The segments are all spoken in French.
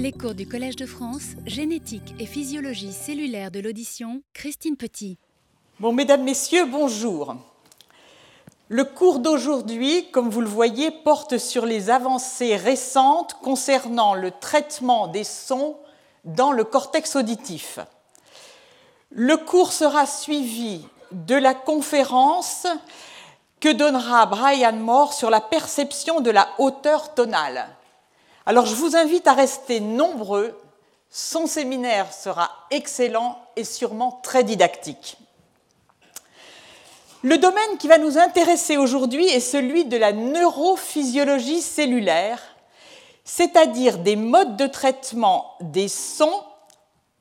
Les cours du Collège de France, génétique et physiologie cellulaire de l'audition, Christine Petit. Bon, mesdames, messieurs, bonjour. Le cours d'aujourd'hui, comme vous le voyez, porte sur les avancées récentes concernant le traitement des sons dans le cortex auditif. Le cours sera suivi de la conférence que donnera Brian Moore sur la perception de la hauteur tonale. Alors je vous invite à rester nombreux. Son séminaire sera excellent et sûrement très didactique. Le domaine qui va nous intéresser aujourd'hui est celui de la neurophysiologie cellulaire, c'est-à-dire des modes de traitement des sons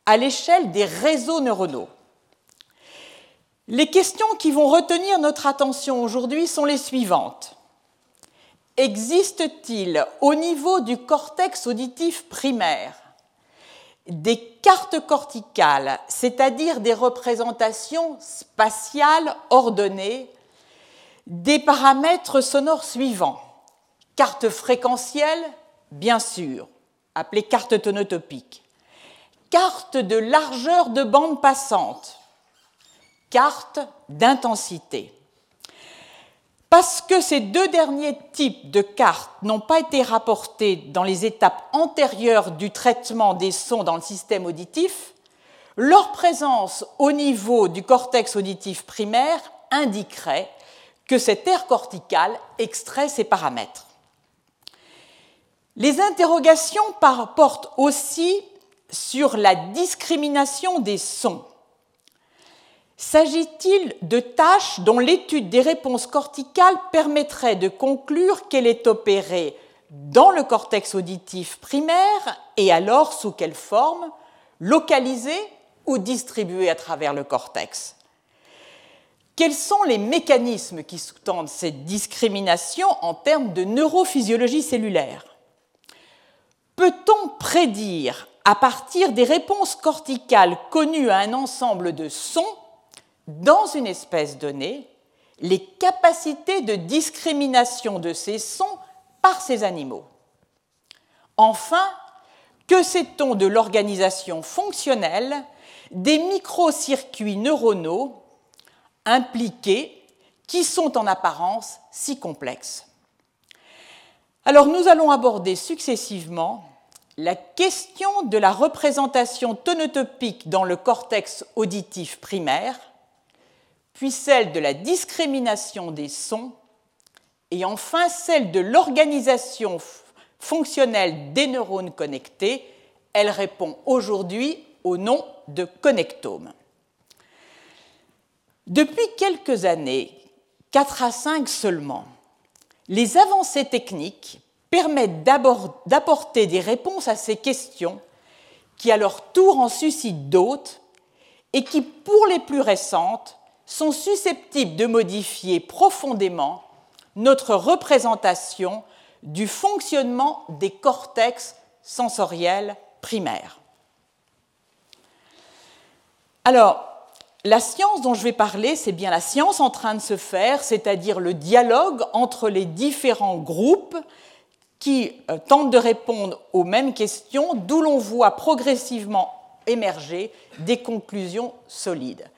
à l'échelle des réseaux neuronaux. Les questions qui vont retenir notre attention aujourd'hui sont les suivantes. Existe-t-il au niveau du cortex auditif primaire? Des cartes corticales, c'est-à-dire des représentations spatiales ordonnées des paramètres sonores suivants Carte fréquentielle, bien sûr, appelée carte tonotopique. Carte de largeur de bande passante. Carte d'intensité. Parce que ces deux derniers types de cartes n'ont pas été rapportés dans les étapes antérieures du traitement des sons dans le système auditif, leur présence au niveau du cortex auditif primaire indiquerait que cette aire corticale extrait ces paramètres. Les interrogations portent aussi sur la discrimination des sons. S'agit-il de tâches dont l'étude des réponses corticales permettrait de conclure qu'elle est opérée dans le cortex auditif primaire et alors sous quelle forme Localisée ou distribuée à travers le cortex? Quels sont les mécanismes qui sous-tendent cette discrimination en termes de neurophysiologie cellulaire? Peut-on prédire à partir des réponses corticales connues à un ensemble de sons dans une espèce donnée les capacités de discrimination de ces sons par ces animaux. Enfin, que sait-on de l'organisation fonctionnelle des microcircuits neuronaux impliqués qui sont en apparence si complexes? Alors nous allons aborder successivement la question de la représentation tonotopique dans le cortex auditif primaire, puis celle de la discrimination des sons, et enfin celle de l'organisation fonctionnelle des neurones connectés. Elle répond aujourd'hui au nom de connectome. Depuis quelques années, 4 à 5 seulement, les avancées techniques permettent d'apporter des réponses à ces questions qui à leur tour en suscitent d'autres et qui, pour les plus récentes, sont susceptibles de modifier profondément notre représentation du fonctionnement des cortex sensoriels primaires. Alors, la science dont je vais parler, c'est bien la science en train de se faire, c'est-à-dire le dialogue entre les différents groupes qui euh, tentent de répondre aux mêmes questions, d'où l'on voit progressivement émerger des conclusions solides.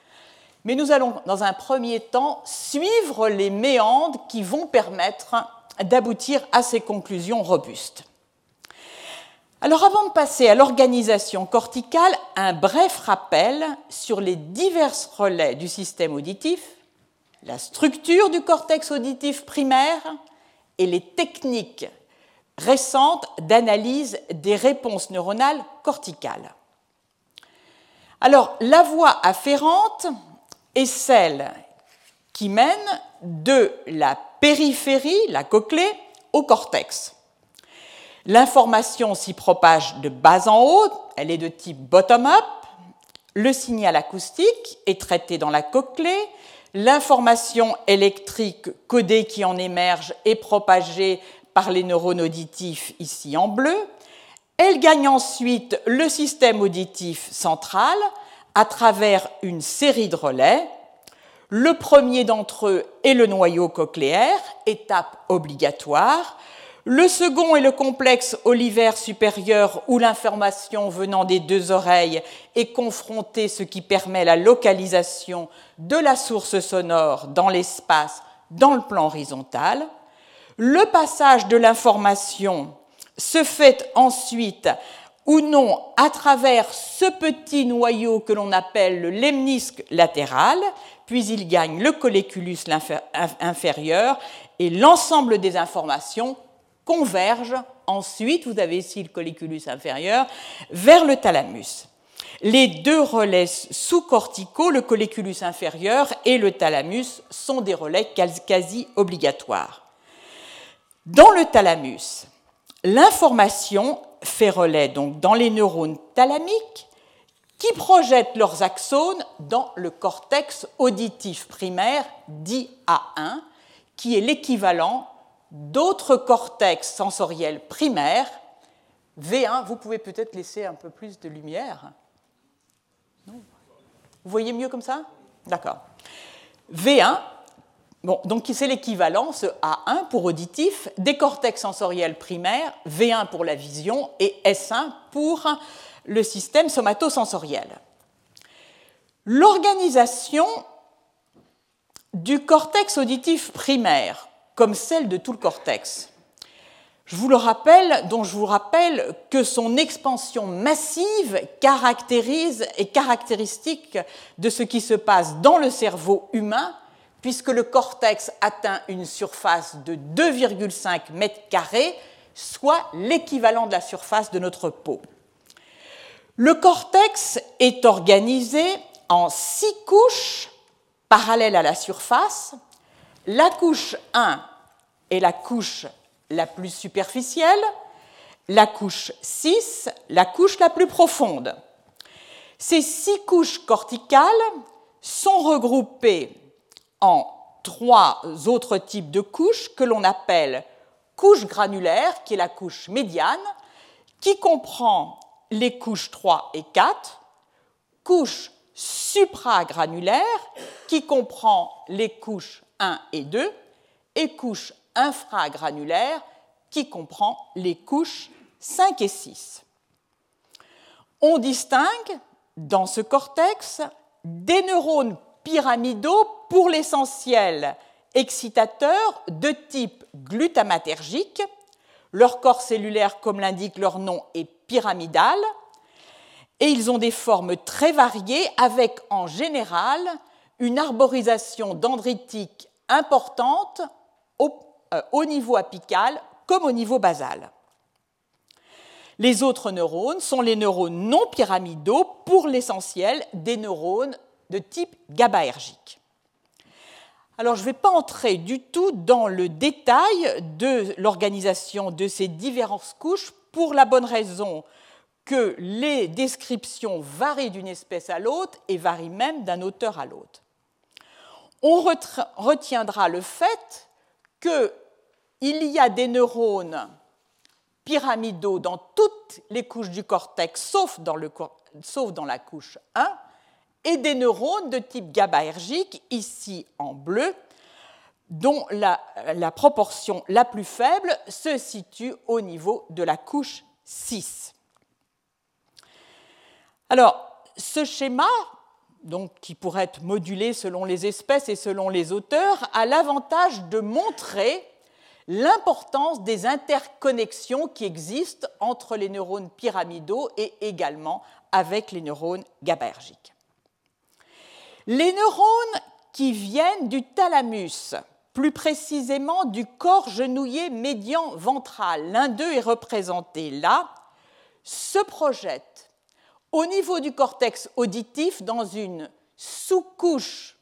Mais nous allons, dans un premier temps, suivre les méandres qui vont permettre d'aboutir à ces conclusions robustes. Alors avant de passer à l'organisation corticale, un bref rappel sur les divers relais du système auditif, la structure du cortex auditif primaire et les techniques récentes d'analyse des réponses neuronales corticales. Alors la voie afférente est celle qui mène de la périphérie, la cochlée, au cortex. L'information s'y propage de bas en haut, elle est de type bottom-up. Le signal acoustique est traité dans la cochlée. L'information électrique codée qui en émerge est propagée par les neurones auditifs ici en bleu. Elle gagne ensuite le système auditif central à travers une série de relais. Le premier d'entre eux est le noyau cochléaire, étape obligatoire. Le second est le complexe olivaire supérieur où l'information venant des deux oreilles est confrontée, ce qui permet la localisation de la source sonore dans l'espace, dans le plan horizontal. Le passage de l'information se fait ensuite ou non à travers ce petit noyau que l'on appelle le lemnisque latéral, puis il gagne le colliculus inférieur et l'ensemble des informations convergent ensuite, vous avez ici le colliculus inférieur, vers le thalamus. Les deux relais sous-corticaux, le colliculus inférieur et le thalamus, sont des relais quasi obligatoires. Dans le thalamus, l'information fait relais donc dans les neurones thalamiques qui projettent leurs axones dans le cortex auditif primaire dit A1, qui est l'équivalent d'autres cortex sensoriels primaires. V1, vous pouvez peut-être laisser un peu plus de lumière. Vous voyez mieux comme ça? D'accord. V1, donc c'est l'équivalent, ce A1 pour auditif, des cortex sensoriels primaires, V1 pour la vision et S1 pour le système somatosensoriel. L'organisation du cortex auditif primaire comme celle de tout le cortex. Dont je vous rappelle que son expansion massive caractérise et caractéristique de ce qui se passe dans le cerveau humain, puisque le cortex atteint une surface de 2,5 mètres carrés, soit l'équivalent de la surface de notre peau. Le cortex est organisé en six couches parallèles à la surface. La couche 1 est la couche la plus superficielle, la couche 6, la couche la plus profonde. Ces six couches corticales sont regroupées en trois autres types de couches que l'on appelle couche granulaire, qui est la couche médiane, qui comprend les couches 3 et 4, couche supragranulaire, qui comprend les couches 1 et 2, et couche infragranulaire qui comprend les couches 5 et 6. On distingue dans ce cortex des neurones pyramidaux pour l'essentiel excitateurs de type glutamatergique. Leur corps cellulaire, comme l'indique leur nom, est pyramidal et ils ont des formes très variées avec en général une arborisation dendritique importante euh, au niveau apical comme au niveau basal. Les autres neurones sont les neurones non pyramidaux, pour l'essentiel des neurones de type GABAergique. Alors, je ne vais pas entrer du tout dans le détail de l'organisation de ces diverses couches pour la bonne raison que les descriptions varient d'une espèce à l'autre et varient même d'un auteur à l'autre. On retiendra le fait qu'il y a des neurones pyramidaux dans toutes les couches du cortex, sauf dans, la couche 1, et des neurones de type GABAergique, ici en bleu, dont la, proportion la plus faible se situe au niveau de la couche 6. Alors, ce schéma donc, qui pourrait être modulé selon les espèces et selon les auteurs, a l'avantage de montrer l'importance des interconnexions qui existent entre les neurones pyramidaux et également avec les neurones GABAergiques. Les neurones qui viennent du thalamus, plus précisément du corps genouillé médian ventral, l'un d'eux est représenté là, se projettent au niveau du cortex auditif dans une sous-couche,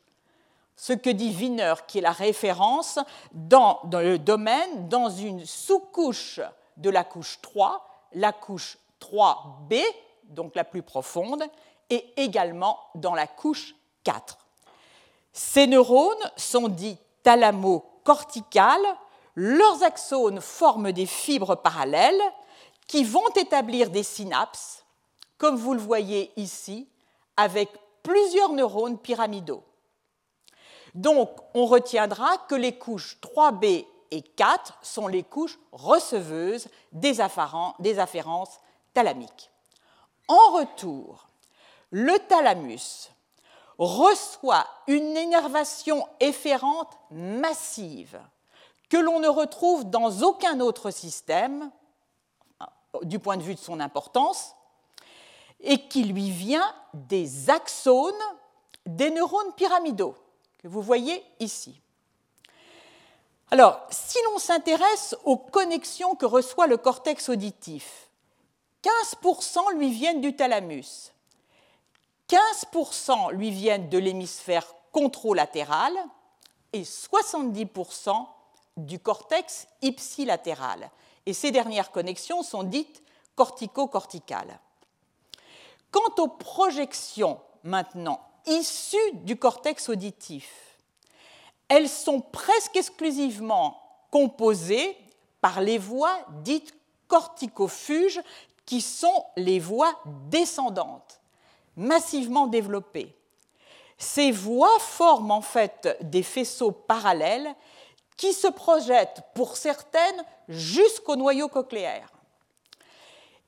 ce que dit Wiener, qui est la référence dans, le domaine, dans une sous-couche de la couche 3, la couche 3B, donc la plus profonde, et également dans la couche 4. Ces neurones sont dits thalamo-corticales, leurs axones forment des fibres parallèles qui vont établir des synapses comme vous le voyez ici, avec plusieurs neurones pyramidaux. Donc, on retiendra que les couches 3B et 4 sont les couches receveuses des, afférences thalamiques. En retour, le thalamus reçoit une énervation efférente massive que l'on ne retrouve dans aucun autre système, du point de vue de son importance, et qui lui vient des axones des neurones pyramidaux, que vous voyez ici. Alors, si l'on s'intéresse aux connexions que reçoit le cortex auditif, 15% lui viennent du thalamus, 15% lui viennent de l'hémisphère contralatéral et 70% du cortex ipsilatéral. Et ces dernières connexions sont dites cortico-corticales. Quant aux projections maintenant issues du cortex auditif, elles sont presque exclusivement composées par les voies dites corticofuges, qui sont les voies descendantes, massivement développées. Ces voies forment en fait des faisceaux parallèles qui se projettent pour certaines jusqu'au noyau cochléaire.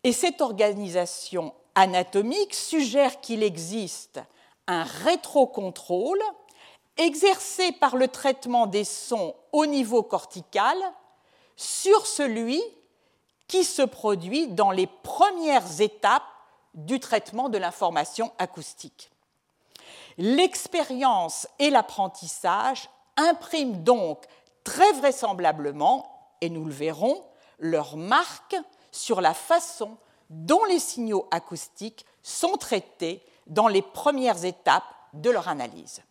Et cette organisation anatomique suggère qu'il existe un rétrocontrôle exercé par le traitement des sons au niveau cortical sur celui qui se produit dans les premières étapes du traitement de l'information acoustique. L'expérience et l'apprentissage impriment donc très vraisemblablement, et nous le verrons, leur marque sur la façon dont les signaux acoustiques sont traités dans les premières étapes de leur analyse.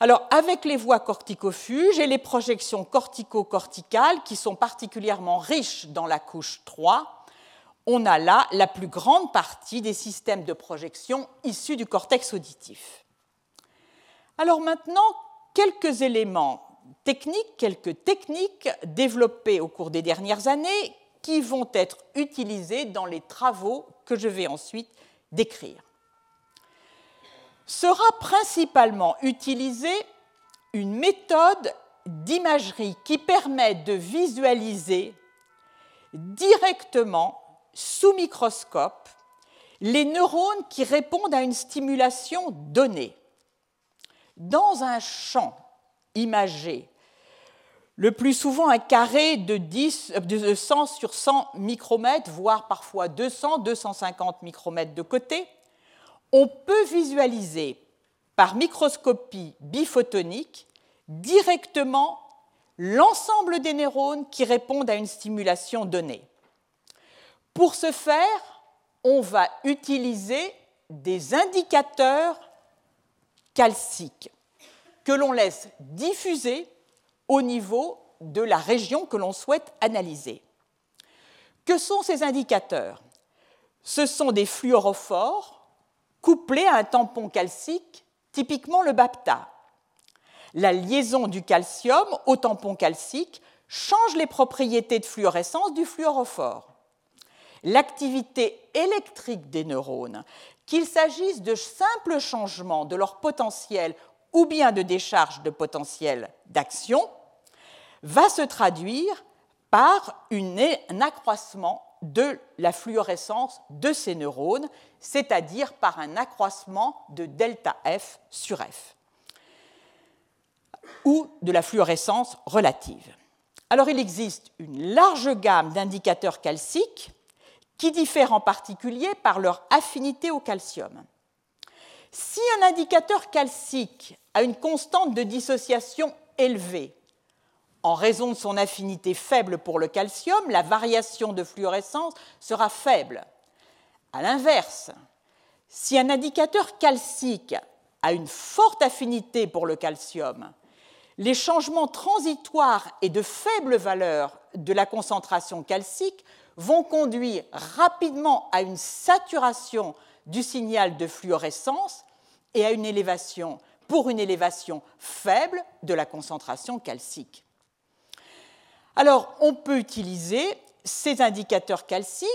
Alors, avec les voies corticofuges et les projections cortico-corticales qui sont particulièrement riches dans la couche 3, on a là la plus grande partie des systèmes de projection issus du cortex auditif. Alors maintenant, quelques éléments techniques, quelques techniques développées au cours des dernières années qui vont être utilisées dans les travaux que je vais ensuite décrire. Sera principalement utilisée une méthode d'imagerie qui permet de visualiser directement sous microscope les neurones qui répondent à une stimulation donnée. Dans un champ imagé le plus souvent un carré de, 10, de 100 sur 100 micromètres, voire parfois 200, 250 micromètres de côté, on peut visualiser par microscopie biphotonique directement l'ensemble des neurones qui répondent à une stimulation donnée. Pour ce faire, on va utiliser des indicateurs calciques que l'on laisse diffuser au niveau de la région que l'on souhaite analyser. Que sont ces indicateurs? Ce sont des fluorophores couplés à un tampon calcique, typiquement le BAPTA. La liaison du calcium au tampon calcique change les propriétés de fluorescence du fluorophore. L'activité électrique des neurones, qu'il s'agisse de simples changements de leur potentiel ou bien de décharge de potentiel d'action, va se traduire par un accroissement de la fluorescence de ces neurones, c'est-à-dire par un accroissement de delta F sur F, ou de la fluorescence relative. Alors il existe une large gamme d'indicateurs calciques qui diffèrent en particulier par leur affinité au calcium. Si un indicateur calcique a une constante de dissociation élevée, en raison de son affinité faible pour le calcium, la variation de fluorescence sera faible. A l'inverse, si un indicateur calcique a une forte affinité pour le calcium, les changements transitoires et de faible valeur de la concentration calcique vont conduire rapidement à une saturation du signal de fluorescence et à une élévation, pour une élévation faible de la concentration calcique. Alors, on peut utiliser ces indicateurs calciques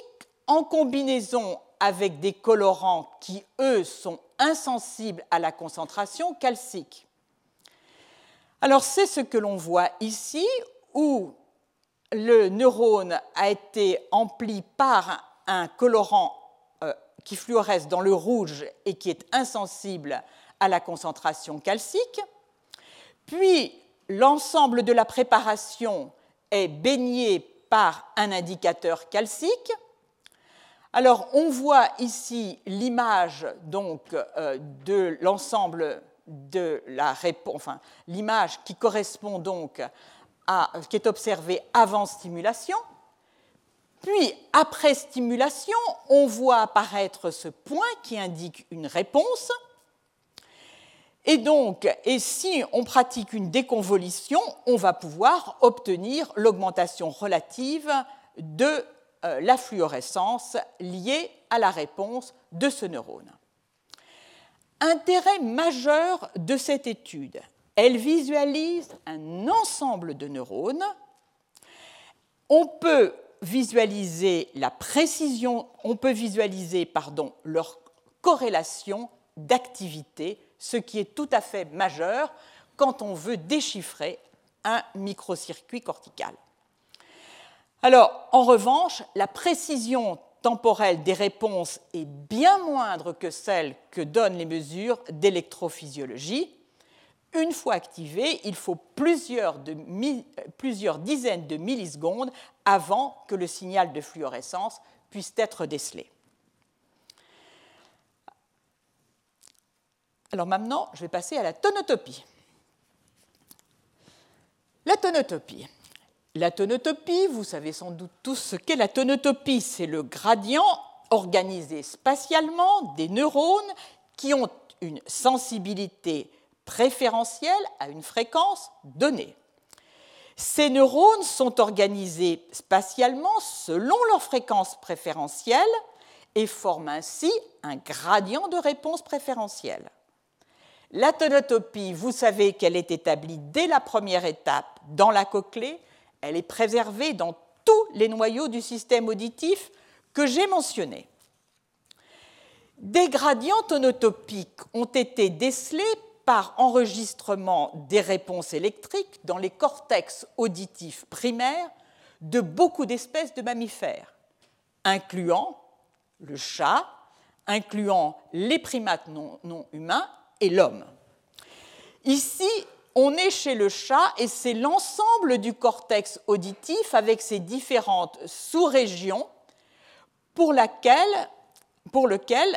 en combinaison avec des colorants qui, eux, sont insensibles à la concentration calcique. Alors, c'est ce que l'on voit ici, où le neurone a été empli par un colorant euh, qui fluoresce dans le rouge et qui est insensible à la concentration calcique. Puis l'ensemble de la préparation est baigné par un indicateur calcique. Alors on voit ici l'image donc euh, de l'ensemble de la réponse, l'image qui correspond donc à qui est observé avant stimulation. Puis, après stimulation, on voit apparaître ce point qui indique une réponse. Et donc, et si on pratique une déconvolution, on va pouvoir obtenir l'augmentation relative de euh, la fluorescence liée à la réponse de ce neurone. Intérêt majeur de cette étude, elle visualise un ensemble de neurones. On peut visualiser la précision, on peut visualiser leur corrélation d'activité, ce qui est tout à fait majeur quand on veut déchiffrer un microcircuit cortical. Alors, en revanche, la précision temporelle des réponses est bien moindre que celle que donnent les mesures d'électrophysiologie. Une fois activé, il faut plusieurs, dizaines de millisecondes avant que le signal de fluorescence puisse être décelé. Alors maintenant, je vais passer à la tonotopie. La tonotopie. La tonotopie, vous savez sans doute tous ce qu'est la tonotopie. C'est le gradient organisé spatialement des neurones qui ont une sensibilité préférentielle à une fréquence donnée. Ces neurones sont organisés spatialement selon leur fréquence préférentielle et forment ainsi un gradient de réponse préférentielle. La tonotopie, vous savez qu'elle est établie dès la première étape dans la cochlée, elle est préservée dans tous les noyaux du système auditif que j'ai mentionnés. Des gradients tonotopiques ont été décelés par enregistrement des réponses électriques dans les cortex auditifs primaires de beaucoup d'espèces de mammifères, incluant le chat, incluant les primates non, humains et l'homme. Ici, on est chez le chat et c'est l'ensemble du cortex auditif avec ses différentes sous-régions pour, pour lequel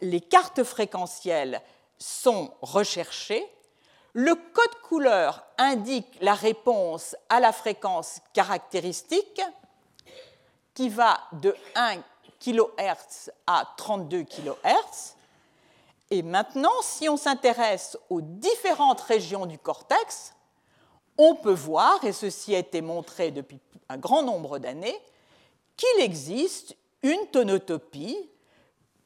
les cartes fréquentielles sont recherchés. Le code couleur indique la réponse à la fréquence caractéristique qui va de 1 kHz à 32 kHz. Et maintenant, si on s'intéresse aux différentes régions du cortex, on peut voir, et ceci a été montré depuis un grand nombre d'années, qu'il existe une tonotopie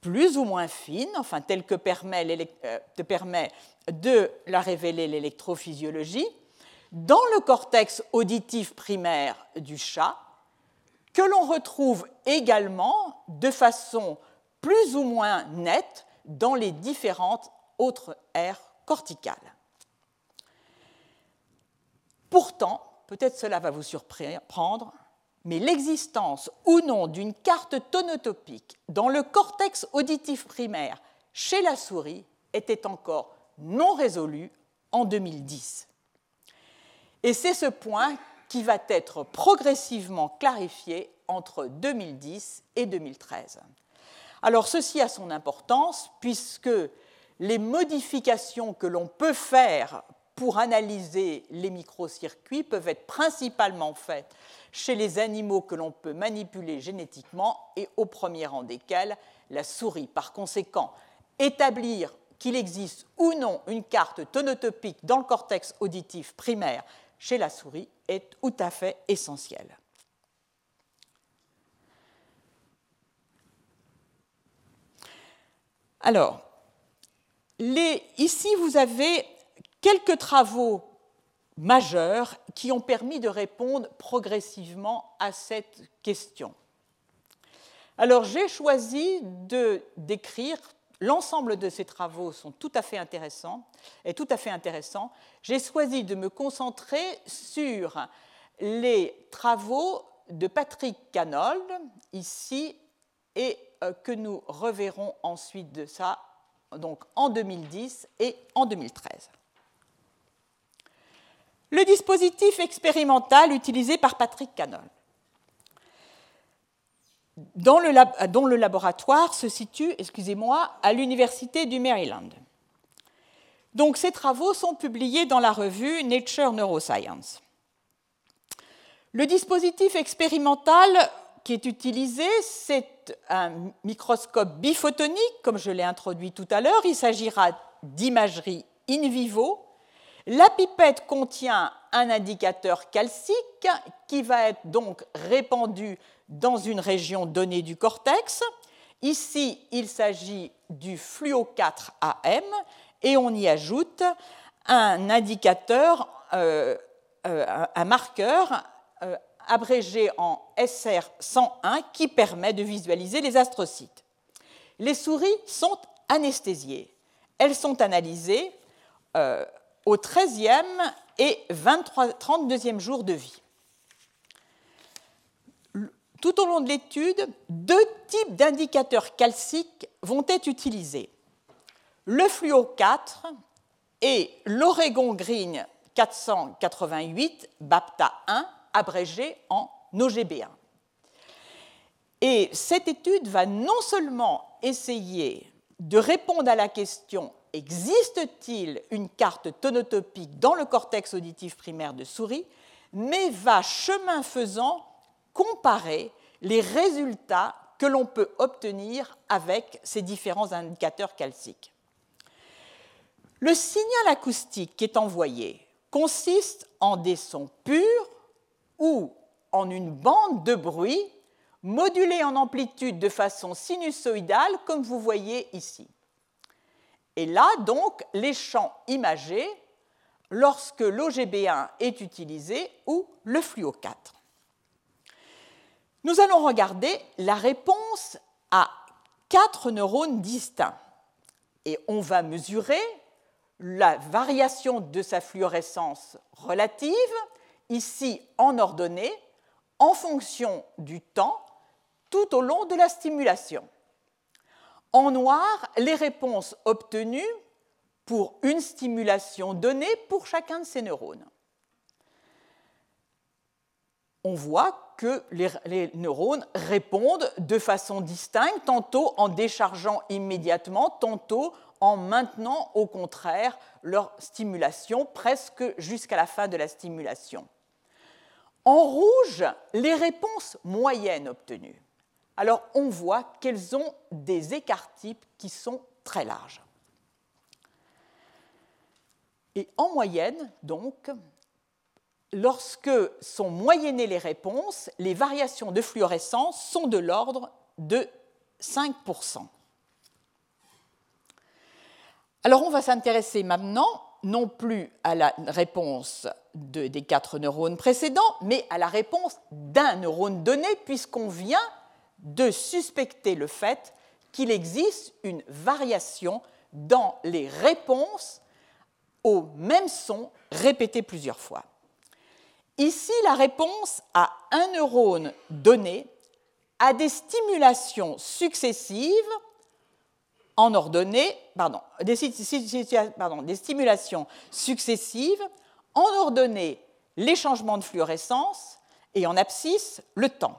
plus ou moins fine, enfin telle que permet, euh, permet de la révéler l'électrophysiologie, dans le cortex auditif primaire du chat, que l'on retrouve également de façon plus ou moins nette dans les différentes autres aires corticales. Pourtant, peut-être cela va vous surprendre, mais l'existence ou non d'une carte tonotopique dans le cortex auditif primaire chez la souris était encore non résolue en 2010. Et c'est ce point qui va être progressivement clarifié entre 2010 et 2013. Alors ceci a son importance puisque les modifications que l'on peut faire pour analyser les microcircuits peuvent être principalement faites chez les animaux que l'on peut manipuler génétiquement et au premier rang desquels la souris. Par conséquent, établir qu'il existe ou non une carte tonotopique dans le cortex auditif primaire chez la souris est tout à fait essentiel. Alors, ici, vous avez quelques travaux majeurs qui ont permis de répondre progressivement à cette question. Alors j'ai choisi de décrire l'ensemble de ces travaux sont tout à fait intéressants et tout à fait intéressants. J'ai choisi de me concentrer sur les travaux de Patrick Canold, ici, et euh, que nous reverrons ensuite de ça, donc en 2010 et en 2013. Le dispositif expérimental utilisé par Patrick Canold, dont le laboratoire se situe, excusez-moi, à l'Université du Maryland. Donc ces travaux sont publiés dans la revue Nature Neuroscience. Le dispositif expérimental qui est utilisé, c'est un microscope biphotonique, comme je l'ai introduit tout à l'heure. Il s'agira d'imagerie in vivo. La pipette contient un indicateur calcique qui va être donc répandu dans une région donnée du cortex. Ici, il s'agit du fluo 4 AM et on y ajoute un indicateur, euh, euh, un marqueur euh, abrégé en SR101 qui permet de visualiser les astrocytes. Les souris sont anesthésiées. Elles sont analysées au 13e et 23, 32e jour de vie. Tout au long de l'étude, deux types d'indicateurs calciques vont être utilisés le fluo 4 et l'Oregon Green 488 BAPTA 1 abrégé en OGB1. Et cette étude va non seulement essayer de répondre à la question existe-t-il une carte tonotopique dans le cortex auditif primaire de souris, mais va chemin faisant comparer les résultats que l'on peut obtenir avec ces différents indicateurs calciques? Le signal acoustique qui est envoyé consiste en des sons purs ou en une bande de bruit modulée en amplitude de façon sinusoïdale, comme vous voyez ici. Et là, donc, les champs imagés lorsque l'OGB1 est utilisé ou le fluo 4. Nous allons regarder la réponse à quatre neurones distincts et on va mesurer la variation de sa fluorescence relative, ici en ordonnée, en fonction du temps tout au long de la stimulation. En noir, les réponses obtenues pour une stimulation donnée pour chacun de ces neurones. On voit que les, neurones répondent de façon distincte, tantôt en déchargeant immédiatement, tantôt en maintenant au contraire leur stimulation presque jusqu'à la fin de la stimulation. En rouge, les réponses moyennes obtenues. Alors on voit qu'elles ont des écarts types qui sont très larges. Et en moyenne, donc, lorsque sont moyennées les réponses, les variations de fluorescence sont de l'ordre de 5%. Alors on va s'intéresser maintenant non plus à la réponse des quatre neurones précédents, mais à la réponse d'un neurone donné, puisqu'on vient de suspecter le fait qu'il existe une variation dans les réponses au même son répété plusieurs fois. Ici, la réponse à un neurone donné a des stimulations successives en ordonnée, pardon, des, pardon, des stimulations successives, en ordonnée les changements de fluorescence et en abscisse le temps.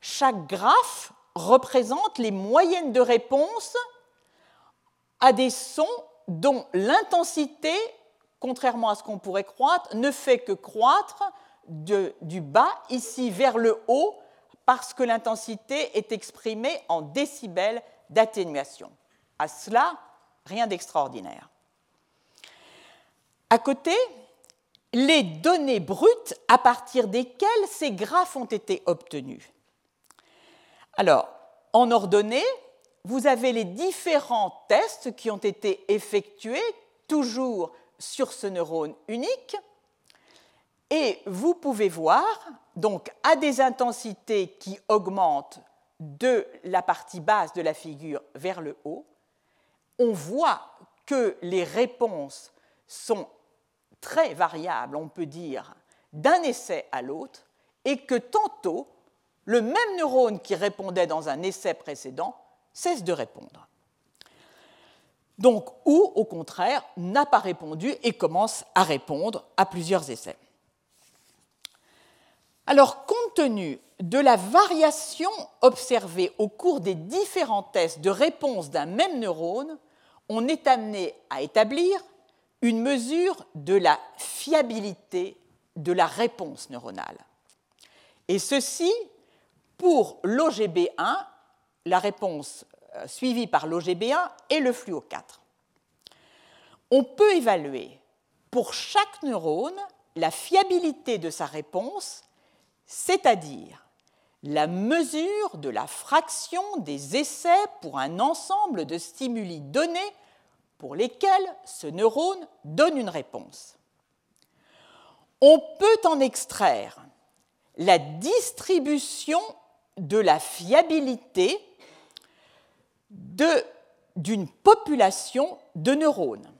Chaque graphe représente les moyennes de réponse à des sons dont l'intensité, contrairement à ce qu'on pourrait croire, ne fait que croître du bas ici vers le haut parce que l'intensité est exprimée en décibels d'atténuation. À cela, rien d'extraordinaire. À côté, les données brutes à partir desquelles ces graphes ont été obtenus. Alors, en ordonnée, vous avez les différents tests qui ont été effectués, toujours sur ce neurone unique, et vous pouvez voir, donc à des intensités qui augmentent de la partie basse de la figure vers le haut, on voit que les réponses sont très variables, on peut dire, d'un essai à l'autre et que tantôt, le même neurone qui répondait dans un essai précédent cesse de répondre. Donc, ou au contraire, n'a pas répondu et commence à répondre à plusieurs essais. Alors, compte tenu de la variation observée au cours des différents tests de réponse d'un même neurone, on est amené à établir une mesure de la fiabilité de la réponse neuronale. Et ceci pour l'OGB1, la réponse euh, suivie par l'OGB1 et le fluo 4. On peut évaluer pour chaque neurone la fiabilité de sa réponse, c'est-à-dire la mesure de la fraction des essais pour un ensemble de stimuli donnés pour lesquels ce neurone donne une réponse. On peut en extraire la distribution de la fiabilité d'une population de neurones.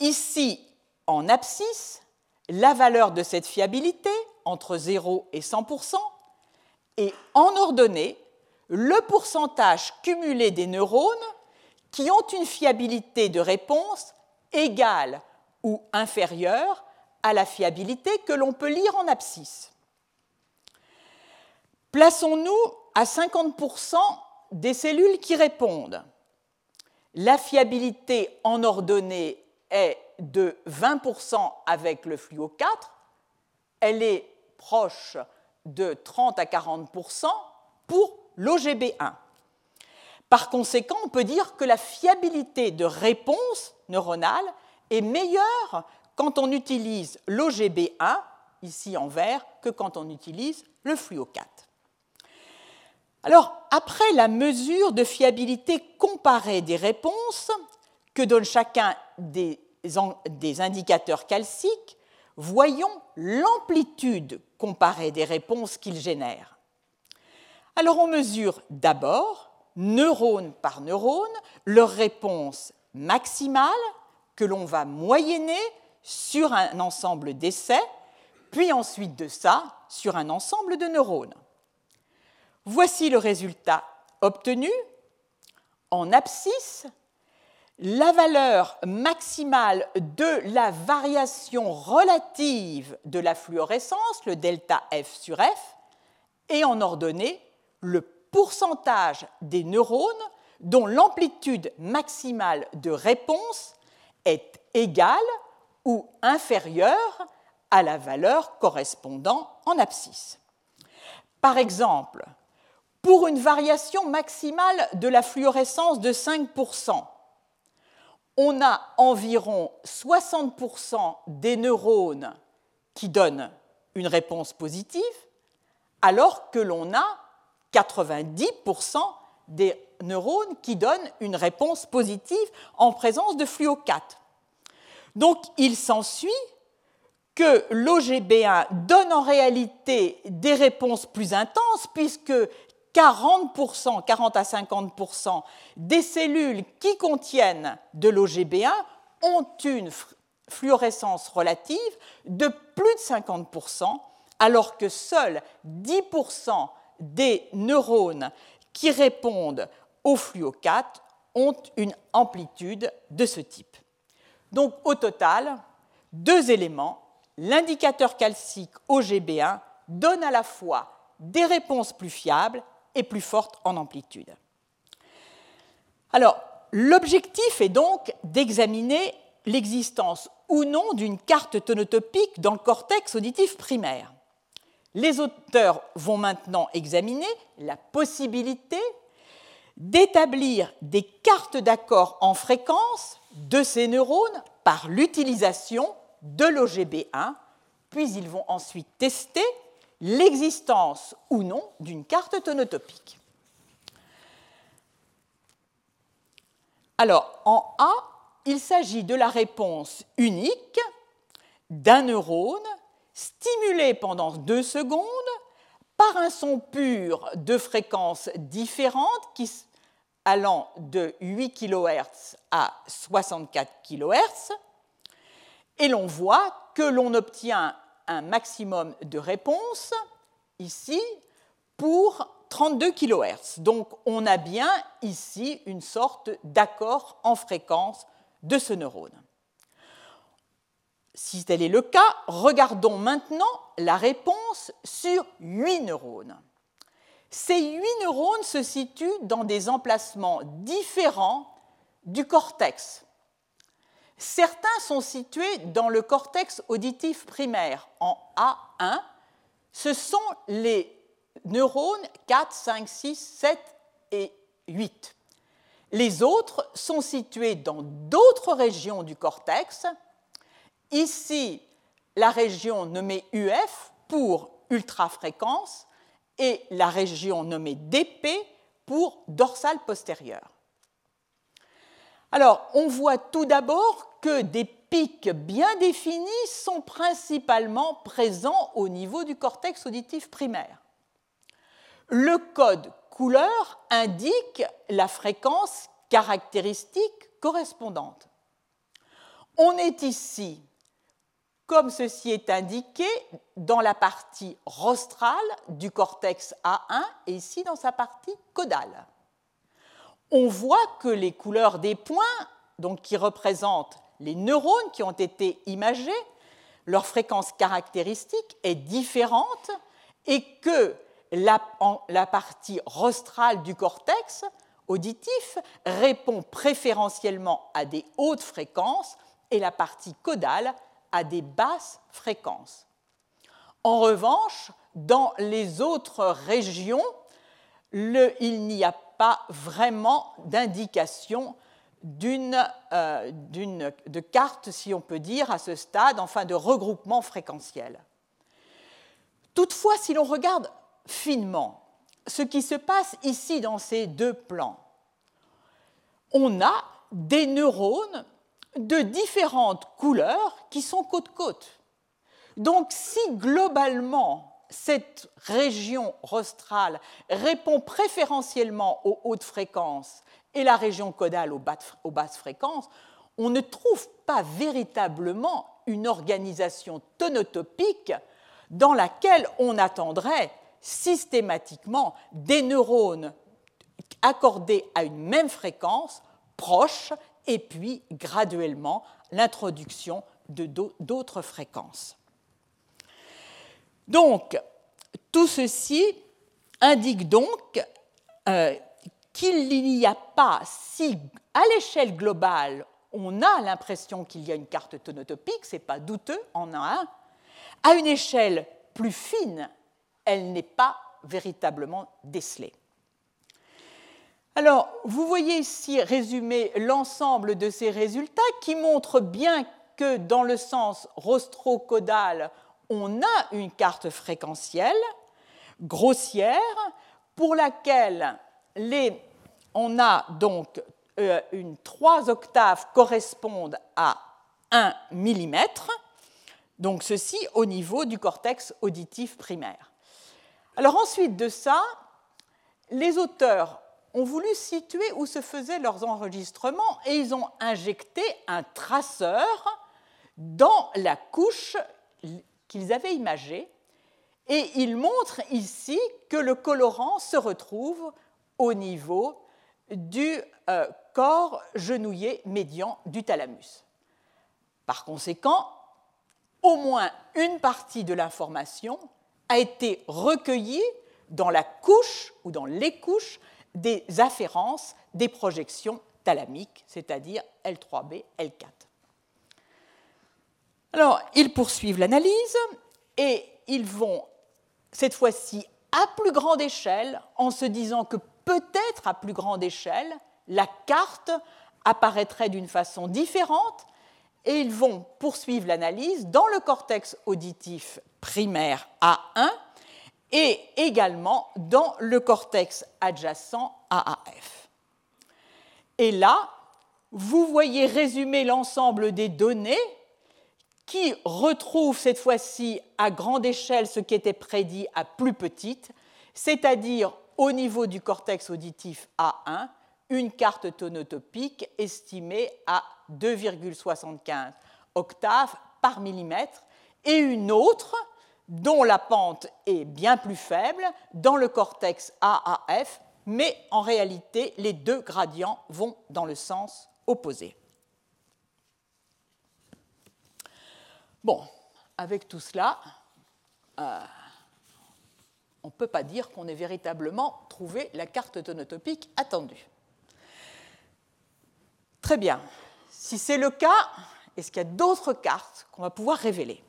Ici, en abscisse, la valeur de cette fiabilité, entre 0 et 100% et en ordonnée, le pourcentage cumulé des neurones qui ont une fiabilité de réponse égale ou inférieure à la fiabilité que l'on peut lire en abscisse. Plaçons-nous à 50% des cellules qui répondent. La fiabilité en ordonnée est de 20% avec le fluo 4, elle est proche de 30 à 40% pour l'OGB1. Par conséquent, on peut dire que la fiabilité de réponse neuronale est meilleure quand on utilise l'OGB1, ici en vert, que quand on utilise le fluo 4. Alors, après la mesure de fiabilité comparée des réponses que donne chacun des, indicateurs calciques, voyons l'amplitude comparée des réponses qu'ils génèrent. Alors, on mesure d'abord, neurone par neurone, leur réponse maximale que l'on va moyenner sur un ensemble d'essais, puis ensuite de ça sur un ensemble de neurones. Voici le résultat obtenu. En abscisse, la valeur maximale de la variation relative de la fluorescence, le delta F sur F, et en ordonnée, le pourcentage des neurones dont l'amplitude maximale de réponse est égale ou inférieure à la valeur correspondant en abscisse. Par exemple, pour une variation maximale de la fluorescence de 5%. On a environ 60% des neurones qui donnent une réponse positive, alors que l'on a 90% des neurones qui donnent une réponse positive en présence de fluo 4. Donc il s'ensuit que l'OGB1 donne en réalité des réponses plus intenses puisque 40%, 40 à 50% des cellules qui contiennent de l'OGB1 ont une fluorescence relative de plus de 50%, alors que seuls 10% des neurones qui répondent au fluo 4 ont une amplitude de ce type. Donc au total, deux éléments, l'indicateur calcique OGB1 donne à la fois des réponses plus fiables et plus forte en amplitude. Alors, l'objectif est donc d'examiner l'existence ou non d'une carte tonotopique dans le cortex auditif primaire. Les auteurs vont maintenant examiner la possibilité d'établir des cartes d'accords en fréquence de ces neurones par l'utilisation de l'OGB1, puis ils vont ensuite tester l'existence ou non d'une carte tonotopique. Alors, en A, il s'agit de la réponse unique d'un neurone stimulé pendant deux secondes par un son pur de fréquences différentes allant de 8 kHz à 64 kHz. Et l'on voit que l'on obtient un maximum de réponse, ici, pour 32 kHz. Donc on a bien ici une sorte d'accord en fréquence de ce neurone. Si tel est le cas, regardons maintenant la réponse sur 8 neurones. Ces 8 neurones se situent dans des emplacements différents du cortex. Certains sont situés dans le cortex auditif primaire en A1. Ce sont les neurones 4, 5, 6, 7 et 8. Les autres sont situés dans d'autres régions du cortex. Ici, la région nommée UF pour ultrafréquence et la région nommée DP pour dorsale postérieure. Alors, on voit tout d'abord que des pics bien définis sont principalement présents au niveau du cortex auditif primaire. Le code couleur indique la fréquence caractéristique correspondante. On est ici, comme ceci est indiqué, dans la partie rostrale du cortex A1 et ici dans sa partie caudale. On voit que les couleurs des points, donc qui représentent les neurones qui ont été imagés, leur fréquence caractéristique est différente et que la, partie rostrale du cortex auditif répond préférentiellement à des hautes fréquences et la partie caudale à des basses fréquences. En revanche, dans les autres régions, il n'y a pas vraiment d'indication euh, de carte, si on peut dire, à ce stade, enfin de regroupement fréquentiel. Toutefois, si l'on regarde finement ce qui se passe ici dans ces deux plans. On a des neurones de différentes couleurs qui sont côte-côte. Donc si globalement cette région rostrale répond préférentiellement aux hautes fréquences et la région caudale aux basses fréquences, on ne trouve pas véritablement une organisation tonotopique dans laquelle on attendrait systématiquement des neurones accordés à une même fréquence proche et puis graduellement l'introduction de d'autres fréquences. Donc, tout ceci indique donc euh, qu'il n'y a pas, si à l'échelle globale on a l'impression qu'il y a une carte tonotopique, ce n'est pas douteux, en a un, à une échelle plus fine elle n'est pas véritablement décelée. Alors, vous voyez ici résumé l'ensemble de ces résultats qui montrent bien que dans le sens rostro-caudal, on a une carte fréquentielle grossière pour laquelle on a donc euh, une 3 octaves correspondent à 1 mm, donc ceci au niveau du cortex auditif primaire. Alors ensuite de ça, les auteurs ont voulu situer où se faisaient leurs enregistrements et ils ont injecté un traceur dans la couche qu'ils avaient imagée et ils montrent ici que le colorant se retrouve au niveau du euh, corps genouillé médian du thalamus. Par conséquent, au moins une partie de l'information a été recueilli dans la couche ou dans les couches des afférences des projections thalamiques, c'est-à-dire L3B, L4. Alors, ils poursuivent l'analyse et ils vont, cette fois-ci, à plus grande échelle, en se disant que peut-être à plus grande échelle, la carte apparaîtrait d'une façon différente et ils vont poursuivre l'analyse dans le cortex auditif primaire A1 et également dans le cortex adjacent AAF. Et là, vous voyez résumer l'ensemble des données qui retrouvent cette fois-ci à grande échelle ce qui était prédit à plus petite, c'est-à-dire au niveau du cortex auditif A1, une carte tonotopique estimée à 2,75 octaves par millimètre et une autre dont la pente est bien plus faible dans le cortex AAF, mais en réalité, les deux gradients vont dans le sens opposé. Bon, avec tout cela, euh, on ne peut pas dire qu'on ait véritablement trouvé la carte tonotopique attendue. Très bien. Si c'est le cas, est-ce qu'il y a d'autres cartes qu'on va pouvoir révéler?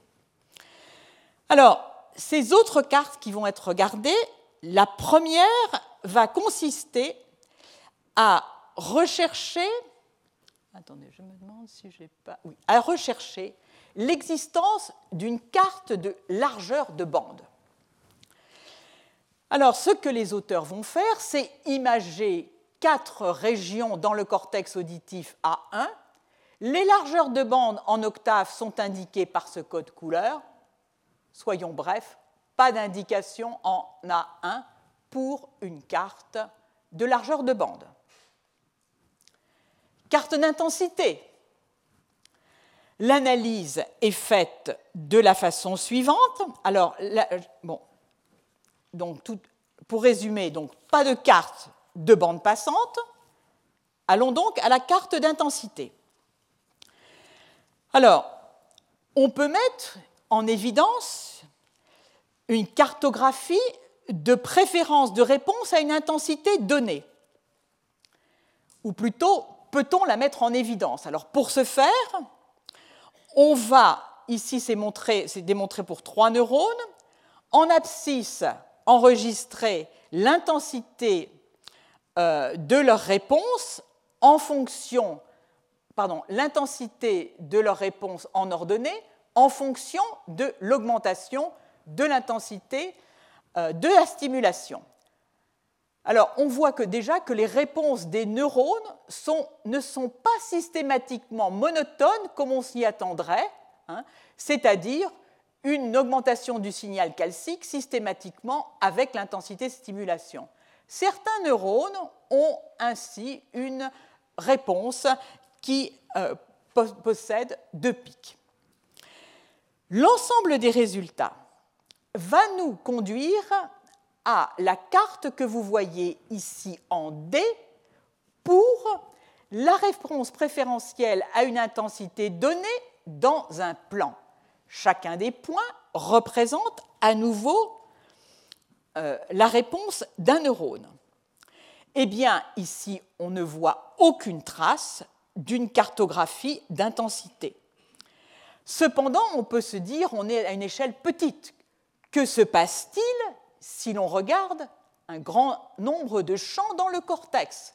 Alors, ces autres cartes qui vont être regardées, la première va consister à rechercher, attendez, je me demande si j'ai pas, oui, à rechercher l'existence d'une carte de largeur de bande. Alors, ce que les auteurs vont faire, c'est imager quatre régions dans le cortex auditif A1. Les largeurs de bande en octave sont indiquées par ce code couleur. Soyons brefs, pas d'indication en A1 pour une carte de largeur de bande. Carte d'intensité. L'analyse est faite de la façon suivante. Alors, pour résumer, donc pas de carte de bande passante. Allons donc à la carte d'intensité. Alors, on peut mettre en évidence une cartographie de préférence de réponse à une intensité donnée. Ou plutôt, peut-on la mettre en évidence? Alors, pour ce faire, on va, ici c'est démontré pour trois neurones, en abscisse enregistrer l'intensité euh, de leur réponse. En fonction, l'intensité de leur réponse en ordonnée. En fonction de l'augmentation de l'intensité euh, de la stimulation. Alors, on voit que déjà que les réponses des neurones ne sont pas systématiquement monotones comme on s'y attendrait, hein, c'est-à-dire une augmentation du signal calcique systématiquement avec l'intensité de stimulation. Certains neurones ont ainsi une réponse qui euh, possède deux pics. L'ensemble des résultats va nous conduire à la carte que vous voyez ici en D pour la réponse préférentielle à une intensité donnée dans un plan. Chacun des points représente à nouveau euh, la réponse d'un neurone. Eh bien, ici, on ne voit aucune trace d'une cartographie d'intensité. Cependant, on peut se dire, on est à une échelle petite. Que se passe-t-il si l'on regarde un grand nombre de champs dans le cortex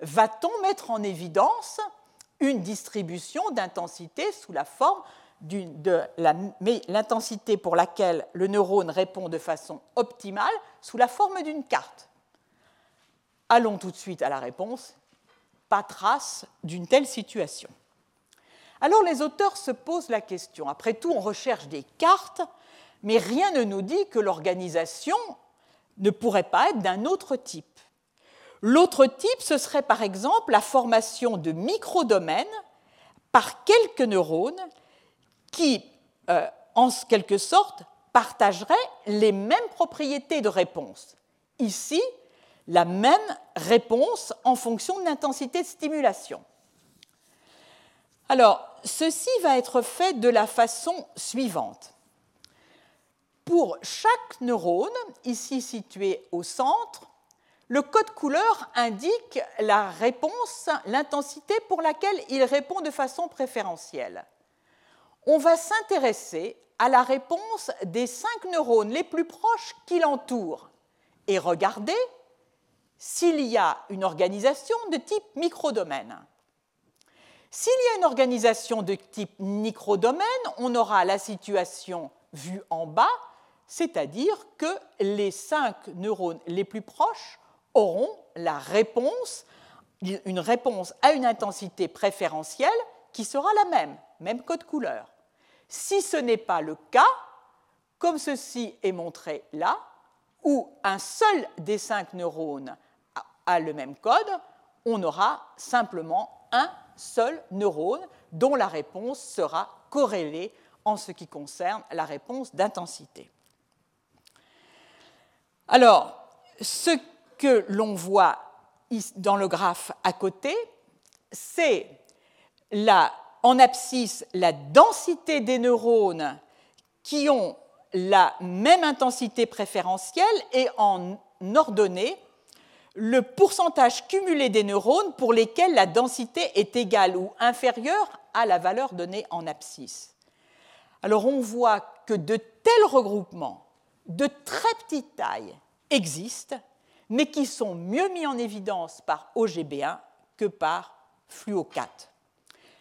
Va-t-on mettre en évidence une distribution d'intensité sous la forme de l'intensité pour laquelle le neurone répond de façon optimale sous la forme d'une carte? Allons tout de suite à la réponse. Pas trace d'une telle situation. Alors les auteurs se posent la question. Après tout, on recherche des cartes, mais rien ne nous dit que l'organisation ne pourrait pas être d'un autre type. L'autre type, ce serait par exemple la formation de microdomaines par quelques neurones qui, euh, en quelque sorte, partageraient les mêmes propriétés de réponse. Ici, la même réponse en fonction de l'intensité de stimulation. Alors, ceci va être fait de la façon suivante. Pour chaque neurone, ici situé au centre, le code couleur indique la réponse, l'intensité pour laquelle il répond de façon préférentielle on va s'intéresser à la réponse des cinq neurones les plus proches qui l'entourent et regarder s'il y a une organisation de type microdomaine. S'il y a une organisation de type microdomaine, on aura la situation vue en bas, c'est-à-dire que les cinq neurones les plus proches auront la réponse, une réponse à une intensité préférentielle qui sera la même, même code couleur. Si ce n'est pas le cas, comme ceci est montré là, où un seul des cinq neurones a le même code, on aura simplement un seul neurone dont la réponse sera corrélée en ce qui concerne la réponse d'intensité. Alors, ce que l'on voit dans le graphe à côté, c'est en abscisse la densité des neurones qui ont la même intensité préférentielle et en ordonnée le pourcentage cumulé des neurones pour lesquels la densité est égale ou inférieure à la valeur donnée en abscisse. Alors on voit que de tels regroupements de très petite taille existent, mais qui sont mieux mis en évidence par OGB1 que par fluo4.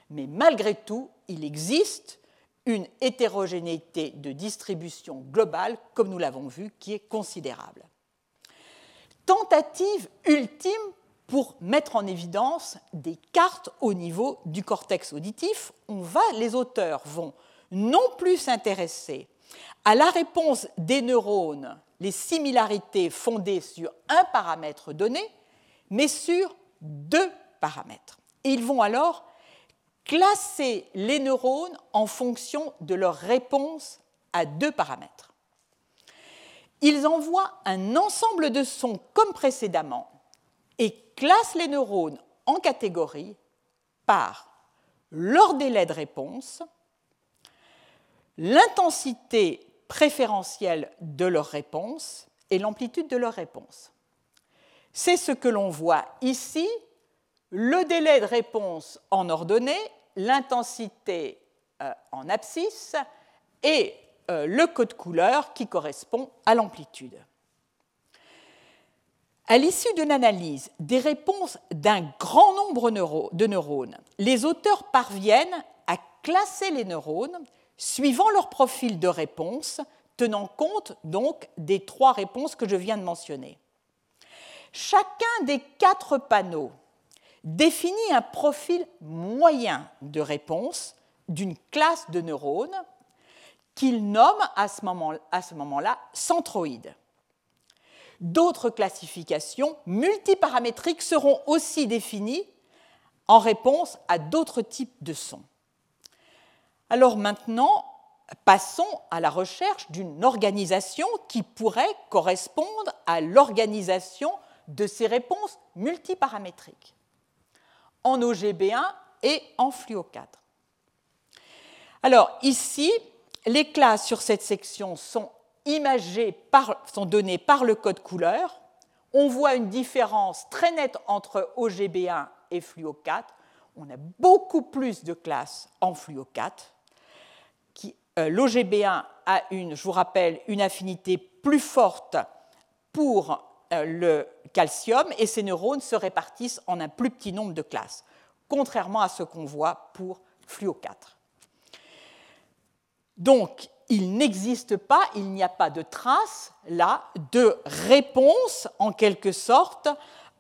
Mais malgré tout, il existe une hétérogénéité de distribution globale, comme nous l'avons vu, qui est considérable tentative ultime pour mettre en évidence des cartes au niveau du cortex auditif. Les auteurs vont non plus s'intéresser à la réponse des neurones, les similarités fondées sur un paramètre donné, mais sur deux paramètres. Et ils vont alors classer les neurones en fonction de leur réponse à deux paramètres ils envoient un ensemble de sons comme précédemment et classent les neurones en catégories par leur délai de réponse, l'intensité préférentielle de leur réponse et l'amplitude de leur réponse. C'est ce que l'on voit ici, le délai de réponse en ordonnée, l'intensité euh, en abscisse et euh, le code couleur qui correspond à l'amplitude. À l'issue d'une analyse des réponses d'un grand nombre de neurones, les auteurs parviennent à classer les neurones suivant leur profil de réponse, tenant compte donc des trois réponses que je viens de mentionner. Chacun des quatre panneaux définit un profil moyen de réponse d'une classe de neurones qu'il nomme à ce moment-là centroïdes. D'autres classifications multiparamétriques seront aussi définies en réponse à d'autres types de sons. Alors maintenant, passons à la recherche d'une organisation qui pourrait correspondre à l'organisation de ces réponses multiparamétriques en OGB1 et en Fluo4. Alors ici, les classes sur cette section sont imagées, sont données par le code couleur. On voit une différence très nette entre OGB1 et Fluo4. On a beaucoup plus de classes en Fluo4. Euh, L'OGB1 a, une, je vous rappelle, une affinité plus forte pour euh, le calcium et ces neurones se répartissent en un plus petit nombre de classes, contrairement à ce qu'on voit pour Fluo4. Donc, il n'existe pas, il n'y a pas de trace là de réponse en quelque sorte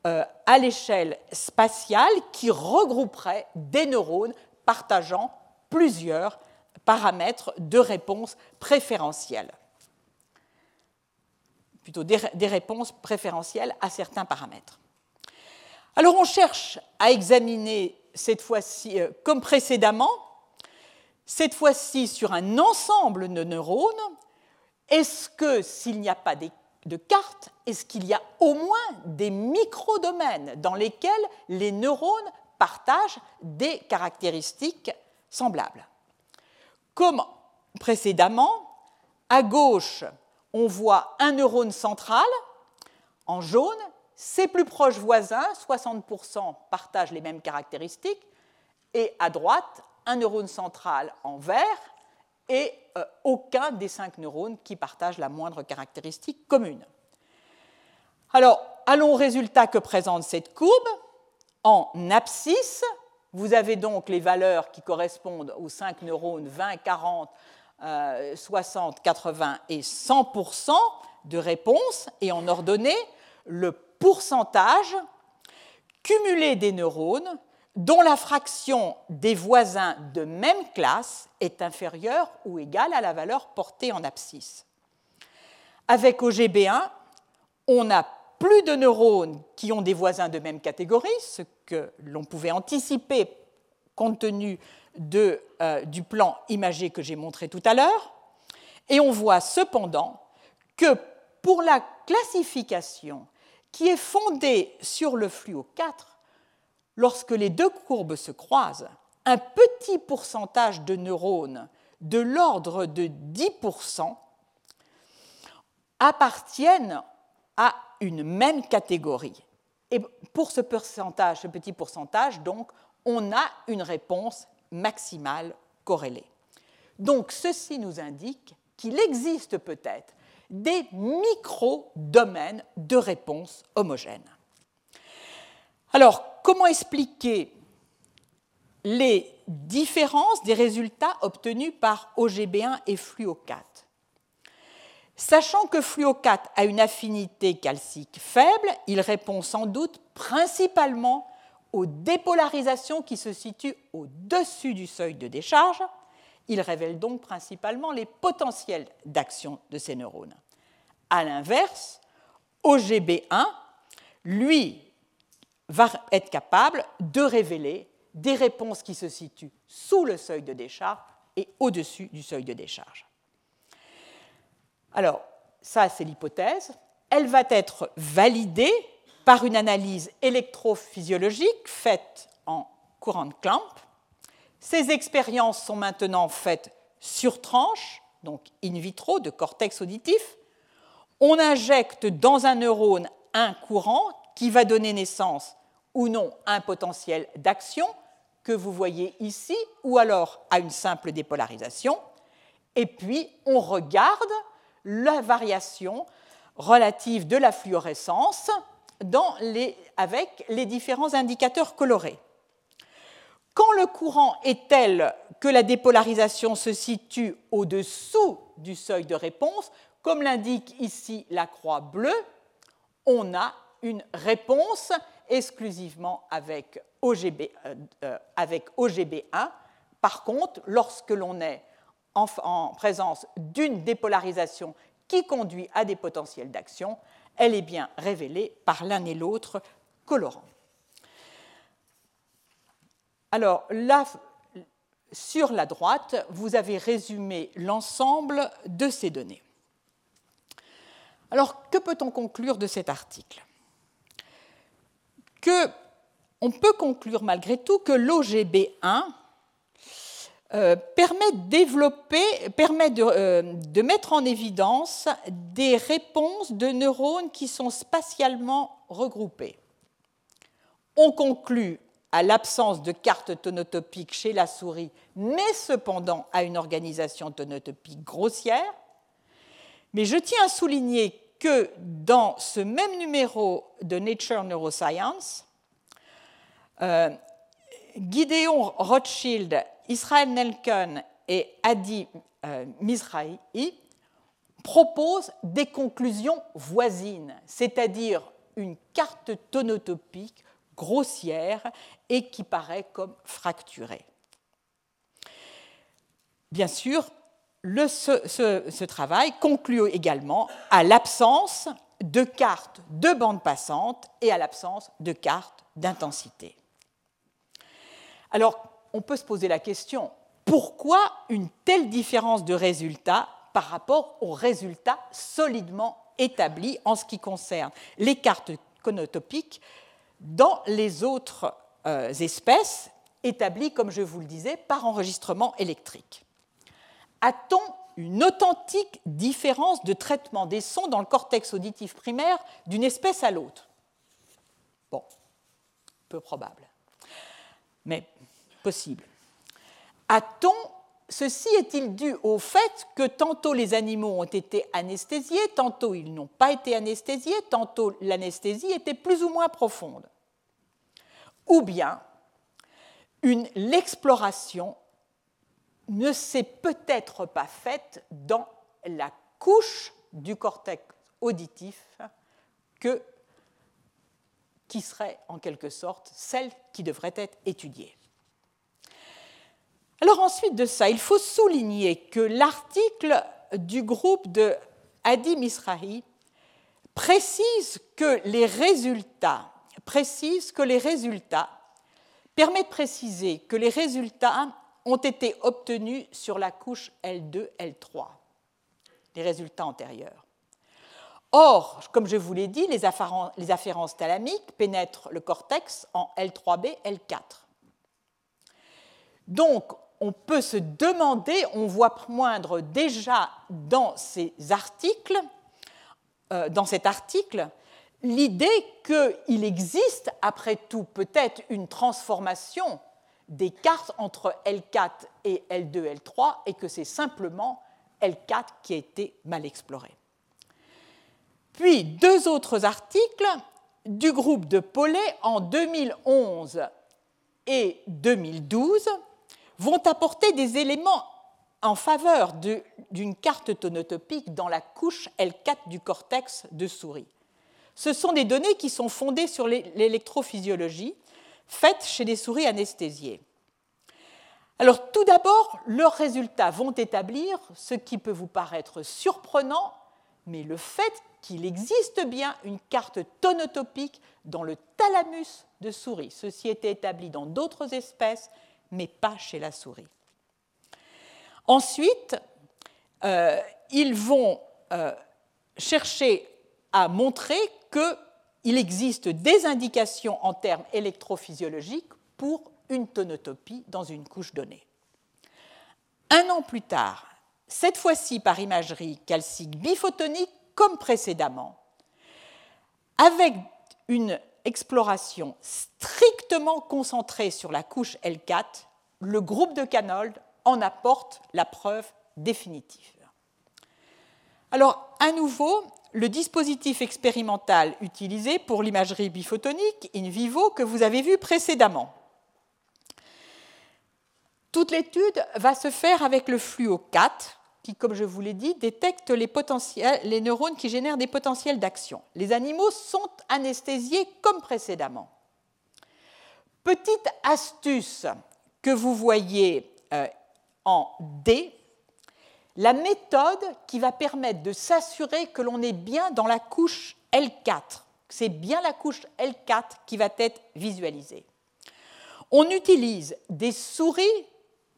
euh, à l'échelle spatiale qui regrouperait des neurones partageant plusieurs paramètres de réponse préférentielle. Plutôt des, réponses préférentielles à certains paramètres. Alors on cherche à examiner cette fois-ci, euh, comme précédemment, cette fois-ci sur un ensemble de neurones, est-ce que s'il n'y a pas de carte, est-ce qu'il y a au moins des microdomaines dans lesquels les neurones partagent des caractéristiques semblables? Comme précédemment, à gauche, on voit un neurone central en jaune, ses plus proches voisins, 60%, partagent les mêmes caractéristiques, et à droite, un neurone central en vert et euh, aucun des cinq neurones qui partagent la moindre caractéristique commune. Alors, allons au résultat que présente cette courbe. En abscisse, vous avez donc les valeurs qui correspondent aux cinq neurones 20, 40, 60, 80 et 100% de réponse, et en ordonnée, le pourcentage cumulé des neurones dont la fraction des voisins de même classe est inférieure ou égale à la valeur portée en abscisse. Avec OGB1, on a plus de neurones qui ont des voisins de même catégorie, ce que l'on pouvait anticiper compte tenu euh, du plan imagé que j'ai montré tout à l'heure. Et on voit cependant que pour la classification qui est fondée sur le fluo 4, lorsque les deux courbes se croisent, un petit pourcentage de neurones de l'ordre de 10% appartiennent à une même catégorie. Et pour ce pourcentage, ce petit pourcentage, donc, on a une réponse maximale corrélée. Donc, ceci nous indique qu'il existe peut-être des micro-domaines de réponse homogènes. Alors, comment expliquer les différences des résultats obtenus par OGB1 et Fluo4 Sachant que Fluo4 a une affinité calcique faible, il répond sans doute principalement aux dépolarisations qui se situent au-dessus du seuil de décharge. Il révèle donc principalement les potentiels d'action de ces neurones. A l'inverse, OGB1, lui, va être capable de révéler des réponses qui se situent sous le seuil de décharge et au-dessus du seuil de décharge. Alors, ça, c'est l'hypothèse. Elle va être validée par une analyse électrophysiologique faite en courant de Clamp. Ces expériences sont maintenant faites sur tranche, donc in vitro, de cortex auditif. On injecte dans un neurone un courant qui va donner naissance ou non à un potentiel d'action que vous voyez ici, ou alors à une simple dépolarisation. Et puis, on regarde la variation relative de la fluorescence avec les différents indicateurs colorés. Quand le courant est tel que la dépolarisation se situe au-dessous du seuil de réponse, comme l'indique ici la croix bleue, on a une réponse exclusivement avec, euh, euh, avec OGB1. Par contre, lorsque l'on est en, présence d'une dépolarisation qui conduit à des potentiels d'action, elle est bien révélée par l'un et l'autre colorant. Alors là, sur la droite, vous avez résumé l'ensemble de ces données. Alors, que peut-on conclure de cet article? Que On peut conclure malgré tout que l'OGB1 euh, permet, de, développer, permet euh, de, mettre en évidence des réponses de neurones qui sont spatialement regroupées. On conclut à l'absence de carte tonotopique chez la souris, mais cependant à une organisation tonotopique grossière. Mais je tiens à souligner que dans ce même numéro de Nature Neuroscience, euh, Gideon Rothschild Israël Nelken et Adi euh, proposent des conclusions voisines, c'est-à-dire une carte tonotopique grossière et qui paraît comme fracturée. Bien sûr, ce, travail conclut également à l'absence de cartes de bande passante et à l'absence de cartes d'intensité. Alors, on peut se poser la question, pourquoi une telle différence de résultats par rapport aux résultats solidement établis en ce qui concerne les cartes conotopiques dans les autres euh, espèces établies, comme je vous le disais, par enregistrement électrique? A-t-on une authentique différence de traitement des sons dans le cortex auditif primaire d'une espèce à l'autre? Bon, peu probable. Mais A-t-on Ceci est-il dû au fait que tantôt les animaux ont été anesthésiés, tantôt ils n'ont pas été anesthésiés, tantôt l'anesthésie était plus ou moins profonde? Ou bien l'exploration ne s'est peut-être pas faite dans la couche du cortex auditif qui serait en quelque sorte celle qui devrait être étudiée. Alors ensuite de ça, il faut souligner que l'article du groupe de Adi Misrahi précise que les résultats, précise que les résultats, permet de préciser que les résultats ont été obtenus sur la couche L2, L3, les résultats antérieurs. Or, comme je vous l'ai dit, les afférences thalamiques pénètrent le cortex en L3B, L4. Donc, on peut se demander, on voit poindre déjà dans ces articles, euh, dans cet article, l'idée qu'il existe, après tout, peut-être une transformation des cartes entre L4 et L2, L3, et que c'est simplement L4 qui a été mal exploré. Puis deux autres articles du groupe de Paulet en 2011 et 2012 vont apporter des éléments en faveur d'une carte tonotopique dans la couche L4 du cortex de souris. Ce sont des données qui sont fondées sur l'électrophysiologie faites chez des souris anesthésiées. Alors tout d'abord, leurs résultats vont établir ce qui peut vous paraître surprenant, mais le fait qu'il existe bien une carte tonotopique dans le thalamus de souris. Ceci était établi dans d'autres espèces, mais pas chez la souris. Ensuite, euh, ils vont euh, chercher à montrer qu'il existe des indications en termes électrophysiologiques pour une tonotopie dans une couche donnée. Un an plus tard, cette fois-ci par imagerie calcique biphotonique comme précédemment, avec une exploration strictement concentrée sur la couche L4, le groupe de Canold en apporte la preuve définitive. Alors, à nouveau, le dispositif expérimental utilisé pour l'imagerie biphotonique in vivo que vous avez vu précédemment. Toute l'étude va se faire avec le fluo 4, qui, comme je vous l'ai dit, détecte les, les neurones qui génèrent des potentiels d'action. Les animaux sont anesthésiés comme précédemment. Petite astuce que vous voyez euh, en D, la méthode qui va permettre de s'assurer que l'on est bien dans la couche L4. C'est bien la couche L4 qui va être visualisée. On utilise des souris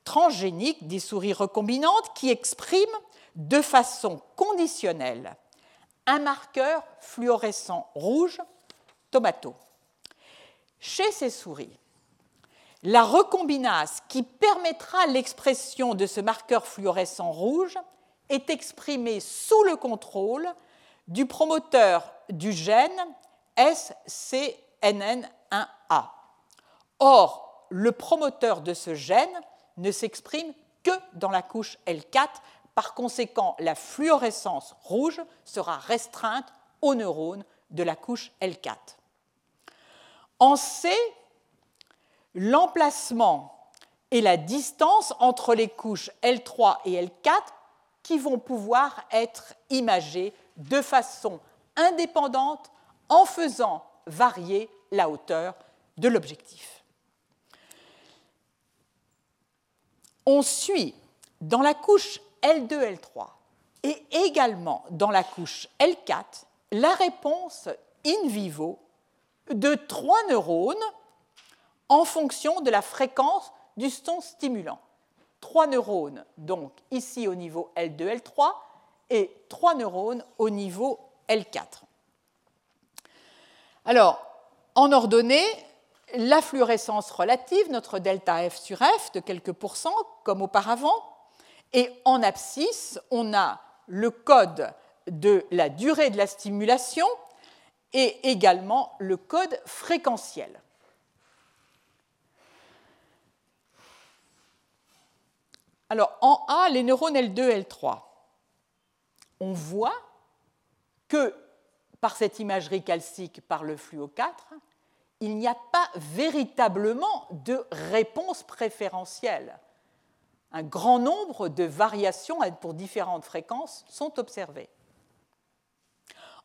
transgéniques, des souris recombinantes, qui expriment de façon conditionnelle un marqueur fluorescent rouge, tomato. Chez ces souris, la recombinase qui permettra l'expression de ce marqueur fluorescent rouge est exprimée sous le contrôle du promoteur du gène SCNN1A. Or, le promoteur de ce gène ne s'exprime que dans la couche L4. Par conséquent, la fluorescence rouge sera restreinte aux neurones de la couche L4. En C, l'emplacement et la distance entre les couches L3 et L4 qui vont pouvoir être imagées de façon indépendante en faisant varier la hauteur de l'objectif. On suit dans la couche L2, L3 et également dans la couche L4 la réponse in vivo de trois neurones en fonction de la fréquence du son stimulant. Trois neurones, donc ici au niveau L2, L3, et trois neurones au niveau L4. Alors, en ordonnée, la fluorescence relative, notre delta F sur F de quelques pourcents, comme auparavant, et en abscisse, on a le code de la durée de la stimulation et également le code fréquentiel. Alors, en A, les neurones L2, L3, on voit que par cette imagerie calcique par le fluo 4, il n'y a pas véritablement de réponse préférentielle. Un grand nombre de variations pour différentes fréquences sont observées.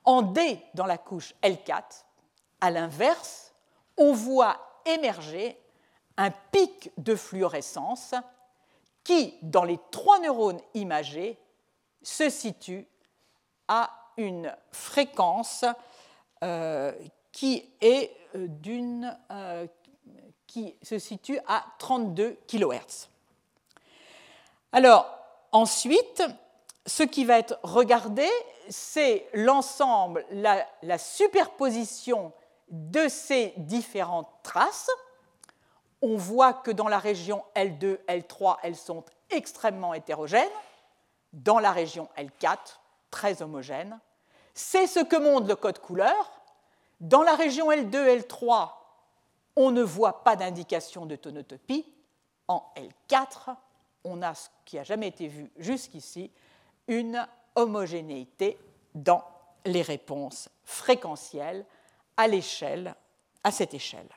En D, dans la couche L4, à l'inverse, on voit émerger un pic de fluorescence qui, dans les trois neurones imagés, se situe à une fréquence euh, euh, euh, qui se situe à 32 kHz. Alors, ensuite, ce qui va être regardé, c'est l'ensemble, la, la, superposition de ces différentes traces. On voit que dans la région L2, L3, elles sont extrêmement hétérogènes. Dans la région L4, très homogènes. C'est ce que montre le code couleur. Dans la région L2, L3, on ne voit pas d'indication de tonotopie. En L4, on a ce qui n'a jamais été vu jusqu'ici, une homogénéité dans les réponses fréquentielles à à cette échelle.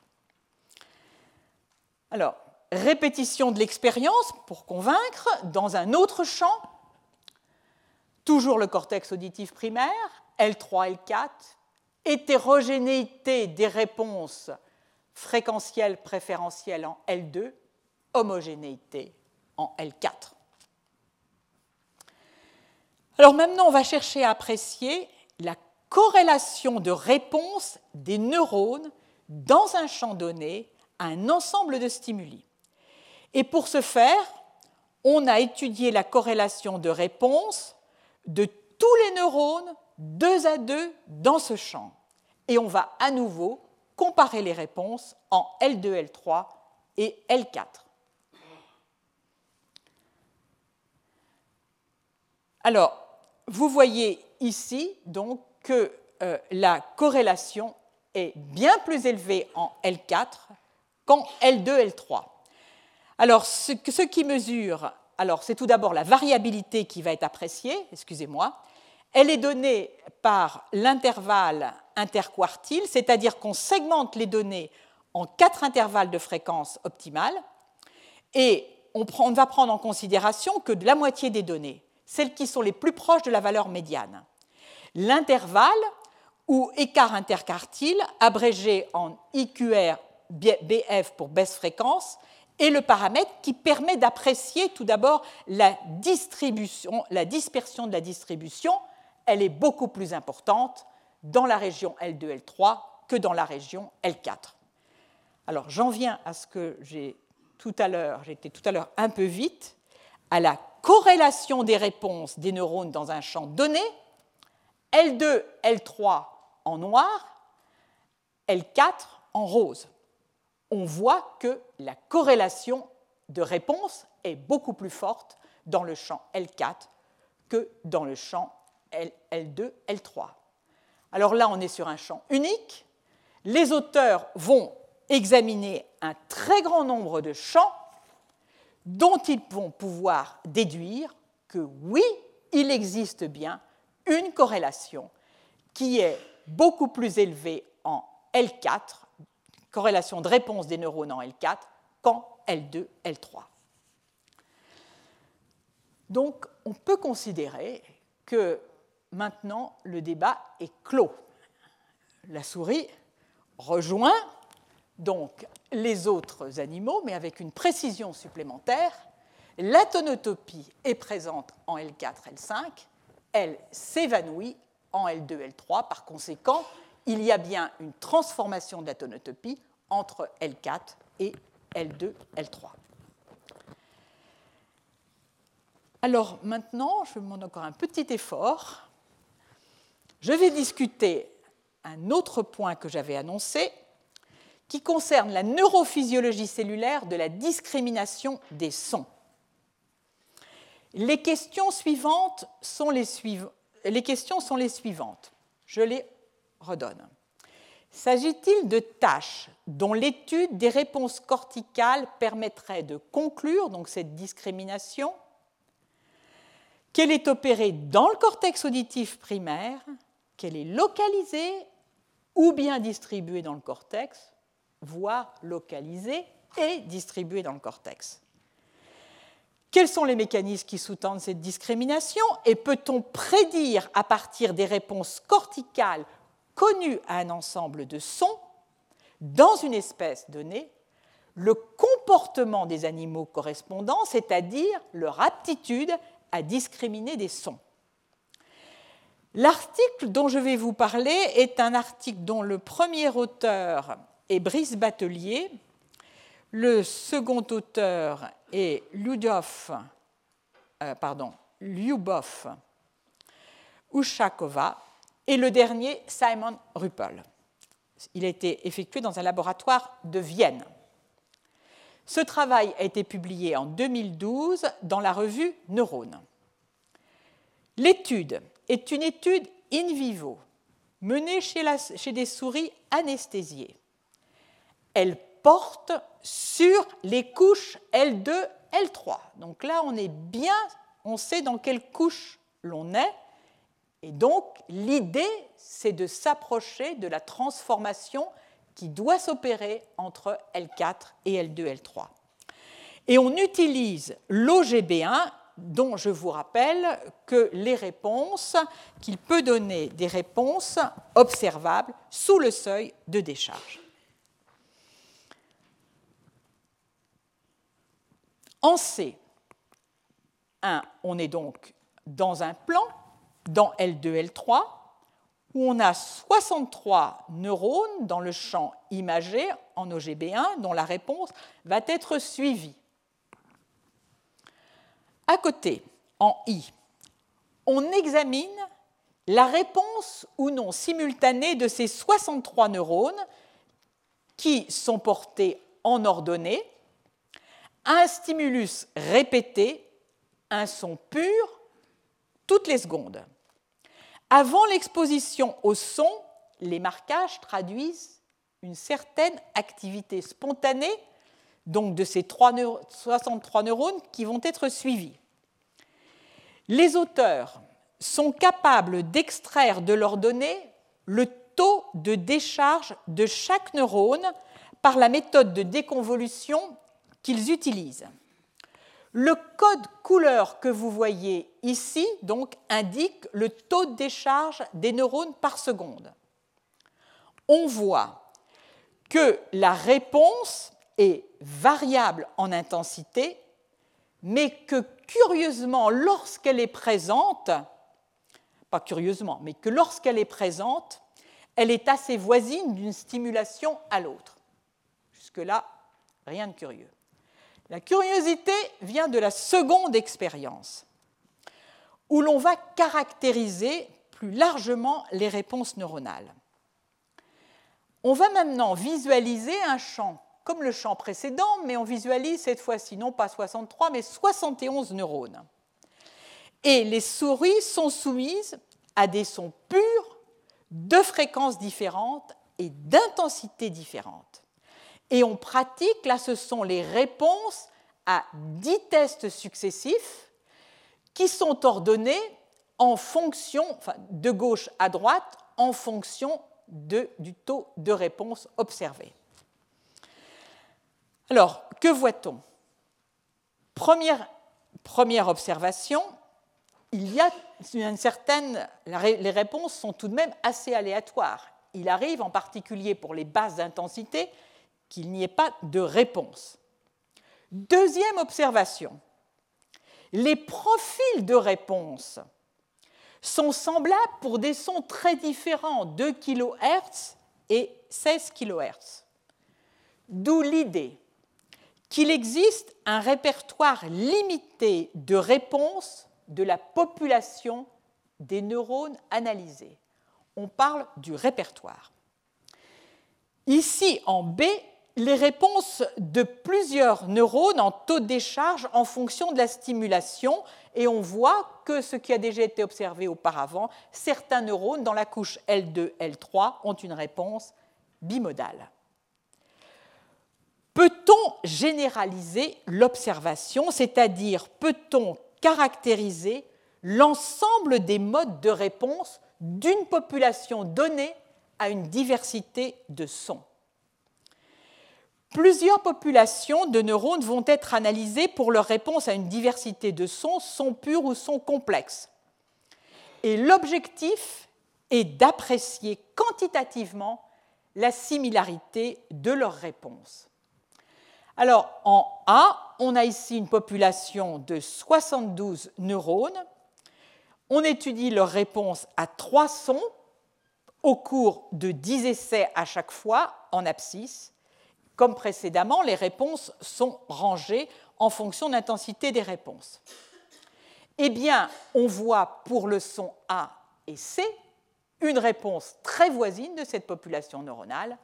Alors, répétition de l'expérience pour convaincre dans un autre champ, toujours le cortex auditif primaire, L3, L4, hétérogénéité des réponses fréquentielles préférentielles en L2, homogénéité en L4. Alors maintenant, on va chercher à apprécier la corrélation de réponse des neurones dans un champ donné à un ensemble de stimuli. Et pour ce faire, on a étudié la corrélation de réponse de tous les neurones deux à deux dans ce champ. Et on va à nouveau comparer les réponses en L2, L3 et L4. Alors, vous voyez ici donc que euh, la corrélation est bien plus élevée en L4 qu'en L2, L3. Alors, ce, ce qui mesure, alors c'est tout d'abord la variabilité qui va être appréciée, excusez-moi. Elle est donnée par l'intervalle interquartile, c'est-à-dire qu'on segmente les données en quatre intervalles de fréquence optimale, et on, on va prendre en considération que de la moitié des données celles qui sont les plus proches de la valeur médiane. L'intervalle, ou écart interquartile, abrégé en IQR BF pour baisse fréquence, est le paramètre qui permet d'apprécier tout d'abord la dispersion de la distribution. Elle est beaucoup plus importante dans la région L2, L3 que dans la région L4. Alors j'en viens à ce que j'ai tout à l'heure, j'étais tout à l'heure un peu vite, à la corrélation des réponses des neurones dans un champ donné, L2, L3 en noir, L4 en rose. On voit que la corrélation de réponse est beaucoup plus forte dans le champ L4 que dans le champ L2, L3. Alors là, on est sur un champ unique. Les auteurs vont examiner un très grand nombre de champs dont ils vont pouvoir déduire que oui, il existe bien une corrélation qui est beaucoup plus élevée en L4, corrélation de réponse des neurones en L4, qu'en L2, L3. Donc on peut considérer que maintenant le débat est clos. La souris rejoint donc les autres animaux, mais avec une précision supplémentaire. La tonotopie est présente en L4, L5, elle s'évanouit en L2, L3. Par conséquent, il y a bien une transformation de la tonotopie entre L4 et L2, L3. Alors maintenant, je demande encore un petit effort. Je vais discuter un autre point que j'avais annoncé, qui concerne la neurophysiologie cellulaire de la discrimination des sons. Les questions suivantes sont les, suivantes. Je les redonne. S'agit-il de tâches dont l'étude des réponses corticales permettrait de conclure donc cette discrimination? Qu'elle est opérée dans le cortex auditif primaire, qu'elle est localisée ou bien distribuée dans le cortex, voire localisée et distribuée dans le cortex. Quels sont les mécanismes qui sous-tendent cette discrimination et peut-on prédire à partir des réponses corticales connues à un ensemble de sons, dans une espèce donnée, le comportement des animaux correspondants, c'est-à-dire leur aptitude à discriminer des sons? L'article dont je vais vous parler est un article dont le premier auteur et Brice Batelier. Le second auteur est Ludov euh, pardon, Lyubov Ushakova et le dernier Simon Ruppel. Il a été effectué dans un laboratoire de Vienne. Ce travail a été publié en 2012 dans la revue Neurone. L'étude est une étude in vivo menée chez, des souris anesthésiées. Elle porte sur les couches L2, L3. Donc là, on est bien, on sait dans quelle couche l'on est. Et donc, l'idée, c'est de s'approcher de la transformation qui doit s'opérer entre L4 et L2, L3. Et on utilise l'OGB1 dont je vous rappelle que les réponses, qu'il peut donner des réponses observables sous le seuil de décharge. En C, on est donc dans un plan, dans L2, L3, où on a 63 neurones dans le champ imagé en OGB1 dont la réponse va être suivie. À côté, en I, on examine la réponse ou non simultanée de ces 63 neurones qui sont portés en ordonnée, un stimulus répété, un son pur, toutes les secondes. Avant l'exposition au son, les marquages traduisent une certaine activité spontanée donc de ces 63 neurones qui vont être suivis. Les auteurs sont capables d'extraire de leurs données le taux de décharge de chaque neurone par la méthode de déconvolution qu'ils utilisent. Le code couleur que vous voyez ici donc, indique le taux de décharge des neurones par seconde. On voit que la réponse est variable en intensité, mais que curieusement, lorsqu'elle est présente, pas curieusement, mais que lorsqu'elle est présente, elle est assez voisine d'une stimulation à l'autre. Jusque-là, rien de curieux. La curiosité vient de la seconde expérience, où l'on va caractériser plus largement les réponses neuronales. On va maintenant visualiser un champ comme le champ précédent, mais on visualise cette fois-ci non pas 63, mais 71 neurones. Et les souris sont soumises à des sons purs, de fréquences différentes et d'intensités différentes. Et on pratique, là ce sont les réponses à 10 tests successifs qui sont ordonnés en fonction, de gauche à droite, en fonction du taux de réponse observé. Alors, que voit-on? Première, observation, il y a une certaine. Les réponses sont tout de même assez aléatoires. Il arrive, en particulier pour les basses intensités, qu'il n'y ait pas de réponse. Deuxième observation, les profils de réponse sont semblables pour des sons très différents, 2 kHz et 16 kHz. D'où l'idée qu'il existe un répertoire limité de réponses de la population des neurones analysés. On parle du répertoire. Ici, en B, les réponses de plusieurs neurones en taux de décharge en fonction de la stimulation, et on voit que ce qui a déjà été observé auparavant, certains neurones dans la couche L2, L3 ont une réponse bimodale. Peut-on généraliser l'observation, c'est-à-dire peut-on caractériser l'ensemble des modes de réponse d'une population donnée à une diversité de sons? Plusieurs populations de neurones vont être analysées pour leur réponse à une diversité de sons, sons purs ou sons complexes. Et l'objectif est d'apprécier quantitativement la similarité de leurs réponses. Alors, en A, on a ici une population de 72 neurones. On étudie leur réponse à trois sons au cours de 10 essais à chaque fois en abscisse. Comme précédemment, les réponses sont rangées en fonction de l'intensité des réponses. Eh bien, on voit pour le son A et C une réponse très voisine de cette population neuronale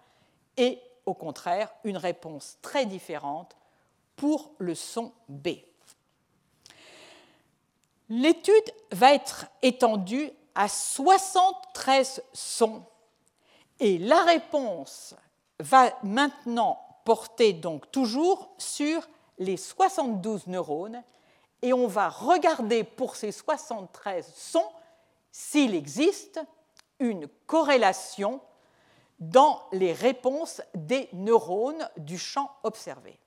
et au contraire une réponse très différente pour le son B. L'étude va être étendue à 73 sons et la réponse va maintenant porter donc toujours sur les 72 neurones et on va regarder pour ces 73 sons s'il existe une corrélation dans les réponses des neurones du champ observé.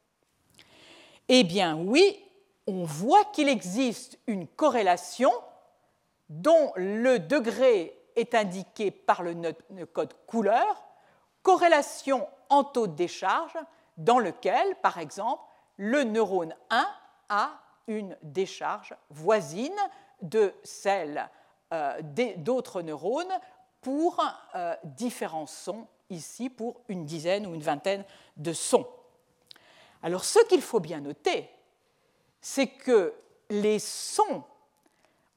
Eh bien oui, on voit qu'il existe une corrélation dont le degré est indiqué par le code couleur, corrélation en taux de décharge dans lequel, par exemple, le neurone 1 a une décharge voisine de celle euh, d'autres neurones pour euh, différents sons, ici pour une dizaine ou une vingtaine de sons. Alors ce qu'il faut bien noter, c'est que les sons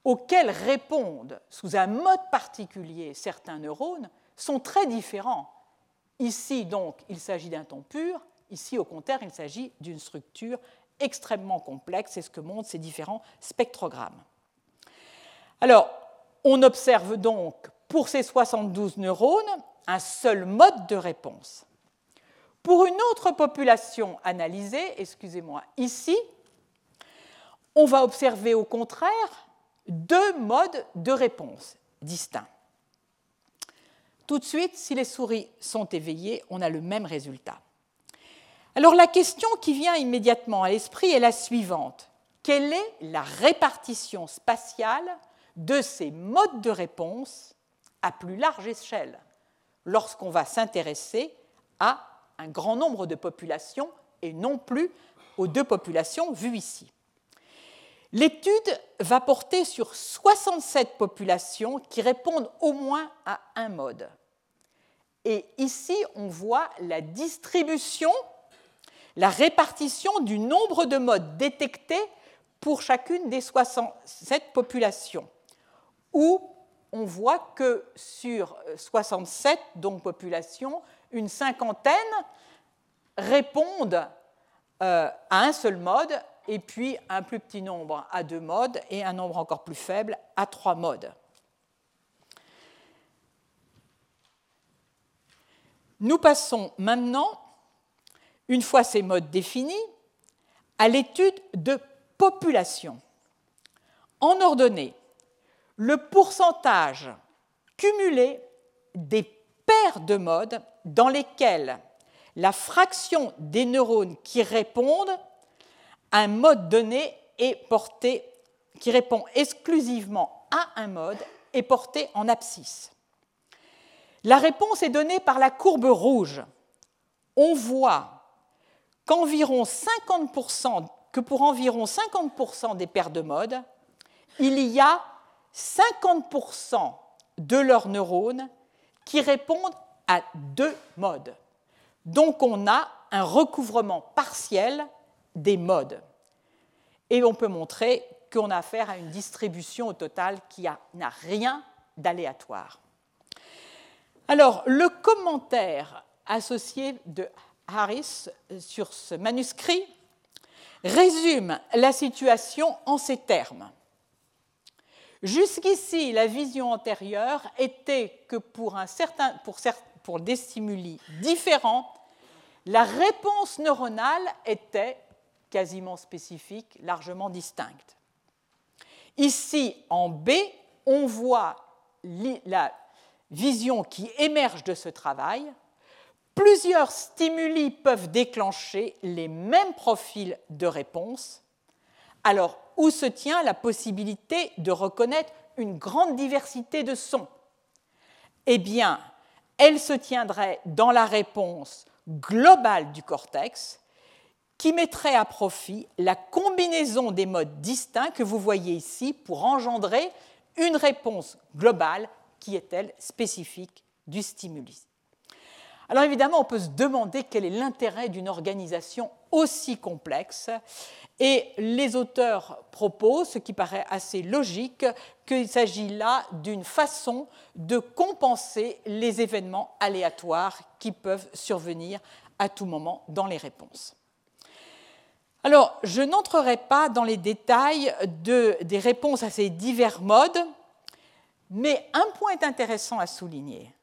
auxquels répondent sous un mode particulier certains neurones sont très différents. Ici, donc, il s'agit d'un ton pur, ici, au contraire, il s'agit d'une structure extrêmement complexe, c'est ce que montrent ces différents spectrogrammes. Alors, on observe donc pour ces 72 neurones un seul mode de réponse. Pour une autre population analysée, excusez-moi, ici, on va observer au contraire deux modes de réponse distincts. Tout de suite, si les souris sont éveillées, on a le même résultat. Alors la question qui vient immédiatement à l'esprit est la suivante. Quelle est la répartition spatiale de ces modes de réponse à plus large échelle lorsqu'on va s'intéresser à un grand nombre de populations et non plus aux deux populations vues ici L'étude va porter sur 67 populations qui répondent au moins à un mode. Et ici, on voit la distribution, la répartition du nombre de modes détectés pour chacune des 67 populations, on voit que sur 67 donc populations, une cinquantaine répondent euh, à un seul mode et puis un plus petit nombre à deux modes et un nombre encore plus faible à trois modes. Nous passons maintenant, une fois ces modes définis, à l'étude de population. En ordonnée, le pourcentage cumulé des paires de modes dans lesquels la fraction des neurones qui répondent un mode donné est porté, qui répond exclusivement à un mode est porté en abscisse. La réponse est donnée par la courbe rouge. On voit qu'environ 50%, que pour environ 50% des paires de modes, il y a 50% de leurs neurones qui répondent à deux modes. Donc on a un recouvrement partiel des modes. Et on peut montrer qu'on a affaire à une distribution au total qui n'a rien d'aléatoire. Alors, le commentaire associé de Harris sur ce manuscrit résume la situation en ces termes. Jusqu'ici, la vision antérieure était que pour, des stimuli différents, la réponse neuronale était quasiment spécifique, largement distincte. Ici, en B, on voit la vision qui émerge de ce travail. Plusieurs stimuli peuvent déclencher les mêmes profils de réponse. Alors, où se tient la possibilité de reconnaître une grande diversité de sons Eh bien, elle se tiendrait dans la réponse globale du cortex, qui mettrait à profit la combinaison des modes distincts que vous voyez ici pour engendrer une réponse globale qui est, elle, spécifique du stimulus. Alors évidemment, on peut se demander quel est l'intérêt d'une organisation aussi complexe. Et les auteurs proposent, ce qui paraît assez logique, qu'il s'agit là d'une façon de compenser les événements aléatoires qui peuvent survenir à tout moment dans les réponses. Alors, je n'entrerai pas dans les détails des réponses à ces divers modes, mais un point est intéressant à souligner.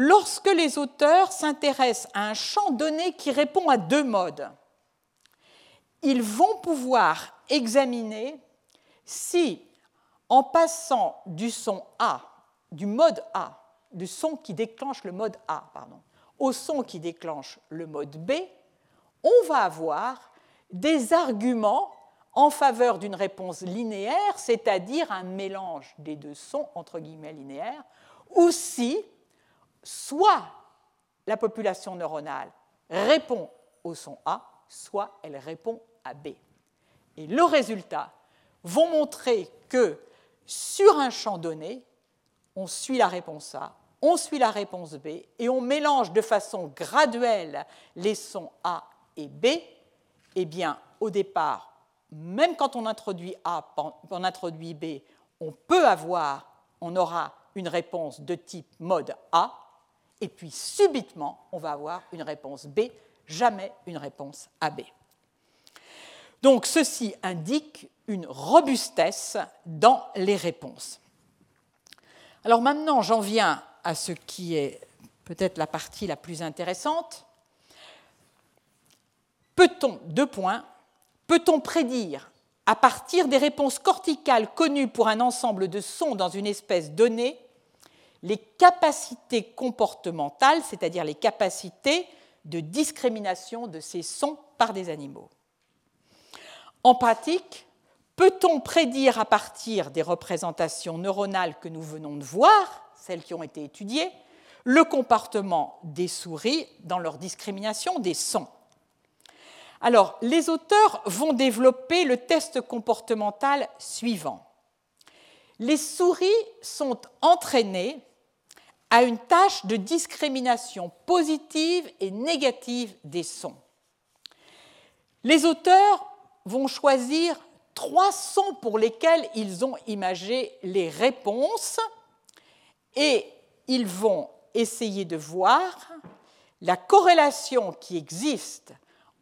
Lorsque les auteurs s'intéressent à un champ donné qui répond à deux modes, ils vont pouvoir examiner si, en passant du son A, du mode A, du son qui déclenche le mode A, pardon, au son qui déclenche le mode B, on va avoir des arguments en faveur d'une réponse linéaire, c'est-à-dire un mélange des deux sons, entre guillemets linéaires, ou si soit la population neuronale répond au son A, soit elle répond à B. Et le résultat vont montrer que sur un champ donné, on suit la réponse A, on suit la réponse B, et on mélange de façon graduelle les sons A et B, eh bien, au départ, même quand on introduit A, on introduit B, on peut avoir, on aura une réponse de type mode A, et puis subitement, on va avoir une réponse B, jamais une réponse AB. Donc ceci indique une robustesse dans les réponses. Alors maintenant, j'en viens à ce qui est peut-être la partie la plus intéressante. Peut-on, deux points, peut-on prédire à partir des réponses corticales connues pour un ensemble de sons dans une espèce donnée les capacités comportementales, c'est-à-dire les capacités de discrimination de ces sons par des animaux. En pratique, peut-on prédire à partir des représentations neuronales que nous venons de voir, celles qui ont été étudiées, le comportement des souris dans leur discrimination des sons? Alors, les auteurs vont développer le test comportemental suivant. Les souris sont entraînées à une tâche de discrimination positive et négative des sons. Les auteurs vont choisir trois sons pour lesquels ils ont imagé les réponses et ils vont essayer de voir la corrélation qui existe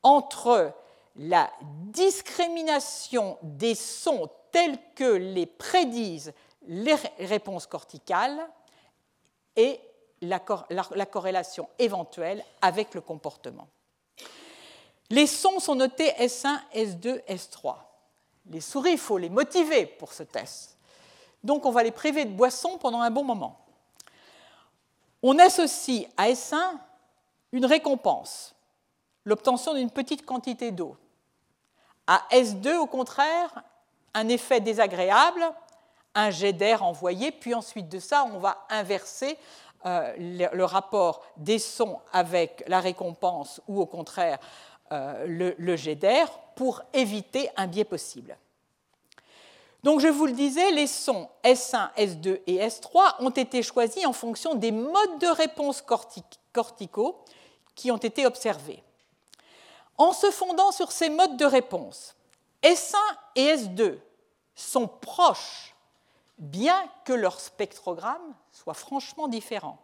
entre la discrimination des sons tels que les prédisent les réponses corticales et la, corrélation éventuelle avec le comportement. Les sons sont notés S1, S2, S3. Les souris, il faut les motiver pour ce test. Donc on va les priver de boissons pendant un bon moment. On associe à S1 une récompense, l'obtention d'une petite quantité d'eau. À S2, au contraire, un effet désagréable, un jet d'air envoyé, puis ensuite de ça, on va inverser euh, le, rapport des sons avec la récompense ou au contraire euh, le, jet d'air pour éviter un biais possible. Donc je vous le disais, les sons S1, S2 et S3 ont été choisis en fonction des modes de réponse corticaux qui ont été observés. En se fondant sur ces modes de réponse, S1 et S2 sont proches bien que leur spectrogramme soit franchement différent.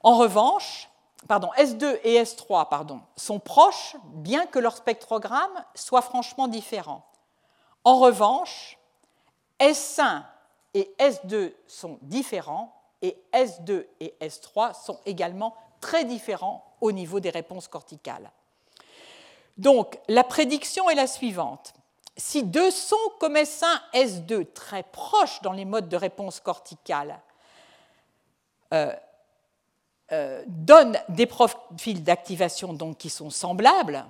En revanche, pardon, S2 et S3 pardon, sont proches, bien que leur spectrogramme soit franchement différent. En revanche, S1 et S2 sont différents et S2 et S3 sont également très différents au niveau des réponses corticales. Donc, la prédiction est la suivante si deux sons comme S1, S2 très proches dans les modes de réponse corticale euh, euh, donnent des profils d'activation qui sont semblables,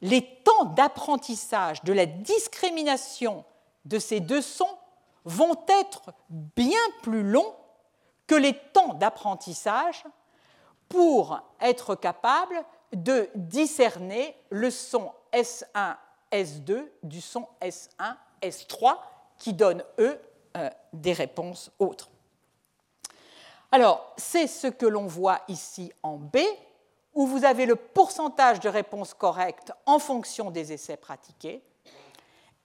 les temps d'apprentissage de la discrimination de ces deux sons vont être bien plus longs que les temps d'apprentissage pour être capable de discerner le son S1 S2 du son S1, S3, qui donnent, eux, euh, des réponses autres. Alors, c'est ce que l'on voit ici en B, où vous avez le pourcentage de réponses correctes en fonction des essais pratiqués,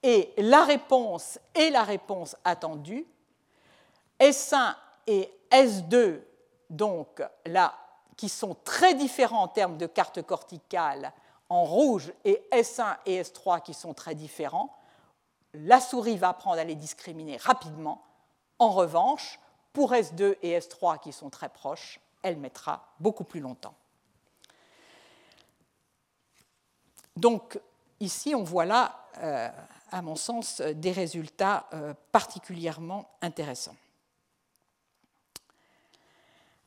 et la réponse et la réponse attendue. S1 et S2, donc là, qui sont très différents en termes de carte corticale en rouge, et S1 et S3 qui sont très différents, la souris va apprendre à les discriminer rapidement. En revanche, pour S2 et S3 qui sont très proches, elle mettra beaucoup plus longtemps. Donc ici, on voit là, euh, à mon sens, des résultats euh, particulièrement intéressants.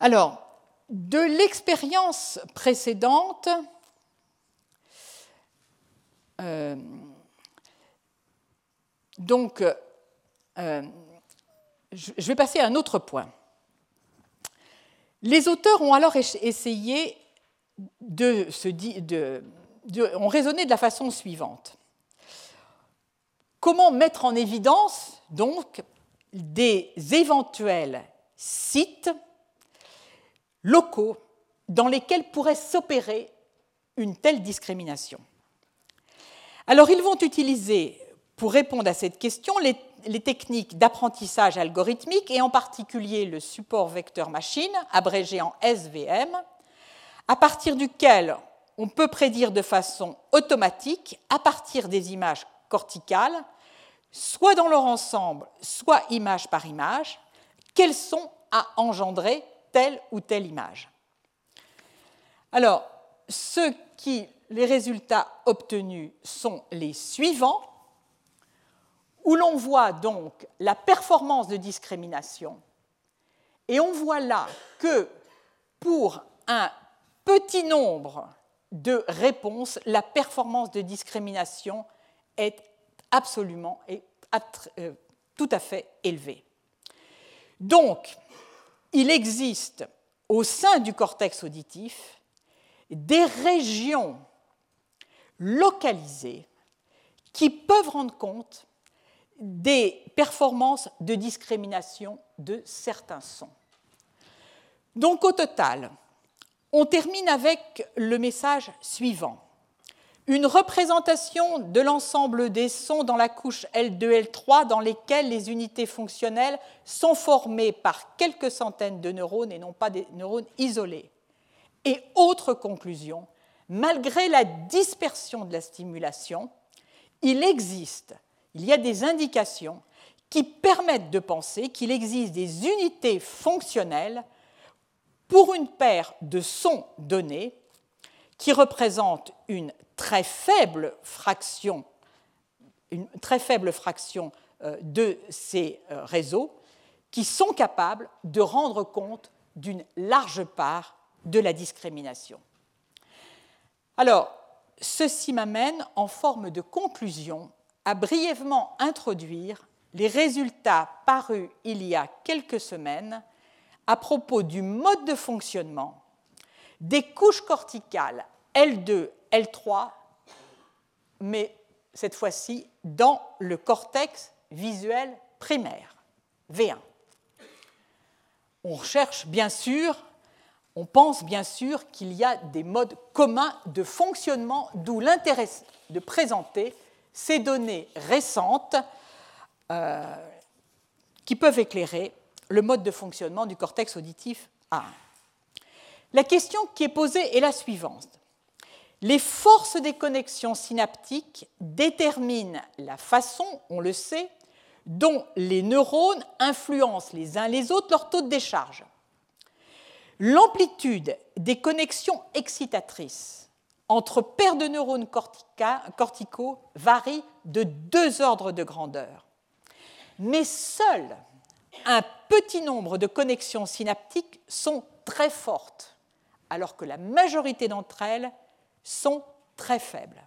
Alors, de l'expérience précédente, euh, donc, euh, je vais passer à un autre point. Les auteurs ont alors essayé de se de, ont raisonné de la façon suivante. Comment mettre en évidence donc des éventuels sites locaux dans lesquels pourrait s'opérer une telle discrimination? Alors ils vont utiliser pour répondre à cette question, les, techniques d'apprentissage algorithmique et en particulier le support vecteur machine, abrégé en SVM, à partir duquel on peut prédire de façon automatique, à partir des images corticales, soit dans leur ensemble, soit image par image, quels sont à engendrer telle ou telle image. Alors, ce qui, les résultats obtenus sont les suivants où l'on voit donc la performance de discrimination. Et on voit là que pour un petit nombre de réponses, la performance de discrimination est absolument et euh, tout à fait élevée. Donc, il existe au sein du cortex auditif des régions localisées qui peuvent rendre compte des performances de discrimination de certains sons. Donc au total, on termine avec le message suivant. Une représentation de l'ensemble des sons dans la couche L2, L3 dans lesquelles les unités fonctionnelles sont formées par quelques centaines de neurones et non pas des neurones isolés. Et autre conclusion, malgré la dispersion de la stimulation, il existe il y a des indications qui permettent de penser qu'il existe des unités fonctionnelles pour une paire de sons donnés qui représentent une très faible fraction, une très faible fraction euh, de ces euh, réseaux qui sont capables de rendre compte d'une large part de la discrimination. Alors, ceci m'amène en forme de conclusion à brièvement introduire les résultats parus il y a quelques semaines à propos du mode de fonctionnement des couches corticales L2, L3, mais cette fois-ci dans le cortex visuel primaire, V1. On recherche bien sûr, on pense bien sûr qu'il y a des modes communs de fonctionnement, d'où l'intérêt de présenter ces données récentes euh, qui peuvent éclairer le mode de fonctionnement du cortex auditif A1. La question qui est posée est la suivante. Les forces des connexions synaptiques déterminent la façon, on le sait, dont les neurones influencent les uns les autres leur taux de décharge. L'amplitude des connexions excitatrices entre paires de neurones corticaux varie de deux ordres de grandeur. Mais seul un petit nombre de connexions synaptiques sont très fortes, alors que la majorité d'entre elles sont très faibles.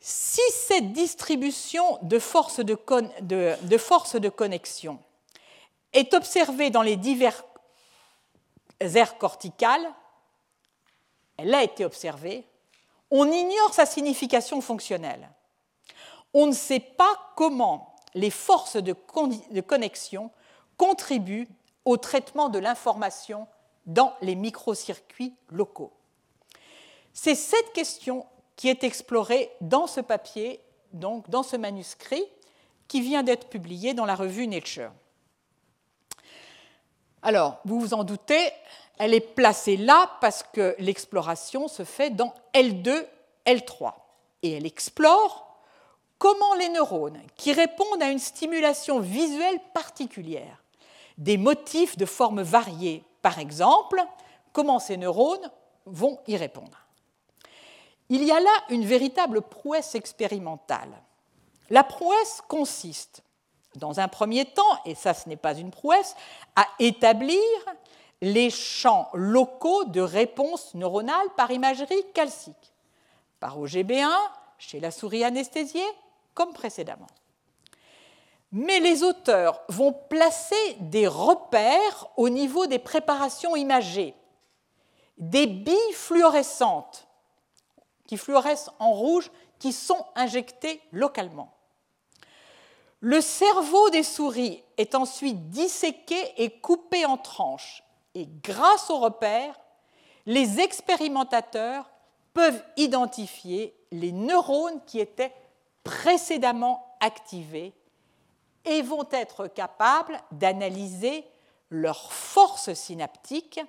Si cette distribution de forces de, de connexion est observée dans les divers aires corticales, elle a été observée, on ignore sa signification fonctionnelle. On ne sait pas comment les forces de, connexion contribuent au traitement de l'information dans les microcircuits locaux. C'est cette question qui est explorée dans ce papier, donc dans ce manuscrit, qui vient d'être publié dans la revue Nature. Alors, vous vous en doutez, elle est placée là parce que l'exploration se fait dans L2, L3. Et elle explore comment les neurones, qui répondent à une stimulation visuelle particulière, des motifs de formes variées, par exemple, comment ces neurones vont y répondre. Il y a là une véritable prouesse expérimentale. La prouesse consiste, dans un premier temps, et ça ce n'est pas une prouesse, à établir les champs locaux de réponse neuronale par imagerie calcique, par OGB1 chez la souris anesthésiée, comme précédemment. Mais les auteurs vont placer des repères au niveau des préparations imagées, des billes fluorescentes qui fluorescent en rouge, qui sont injectées localement. Le cerveau des souris est ensuite disséqué et coupé en tranches. Et grâce aux repères, les expérimentateurs peuvent identifier les neurones qui étaient précédemment activés et vont être capables d'analyser leur force synaptique,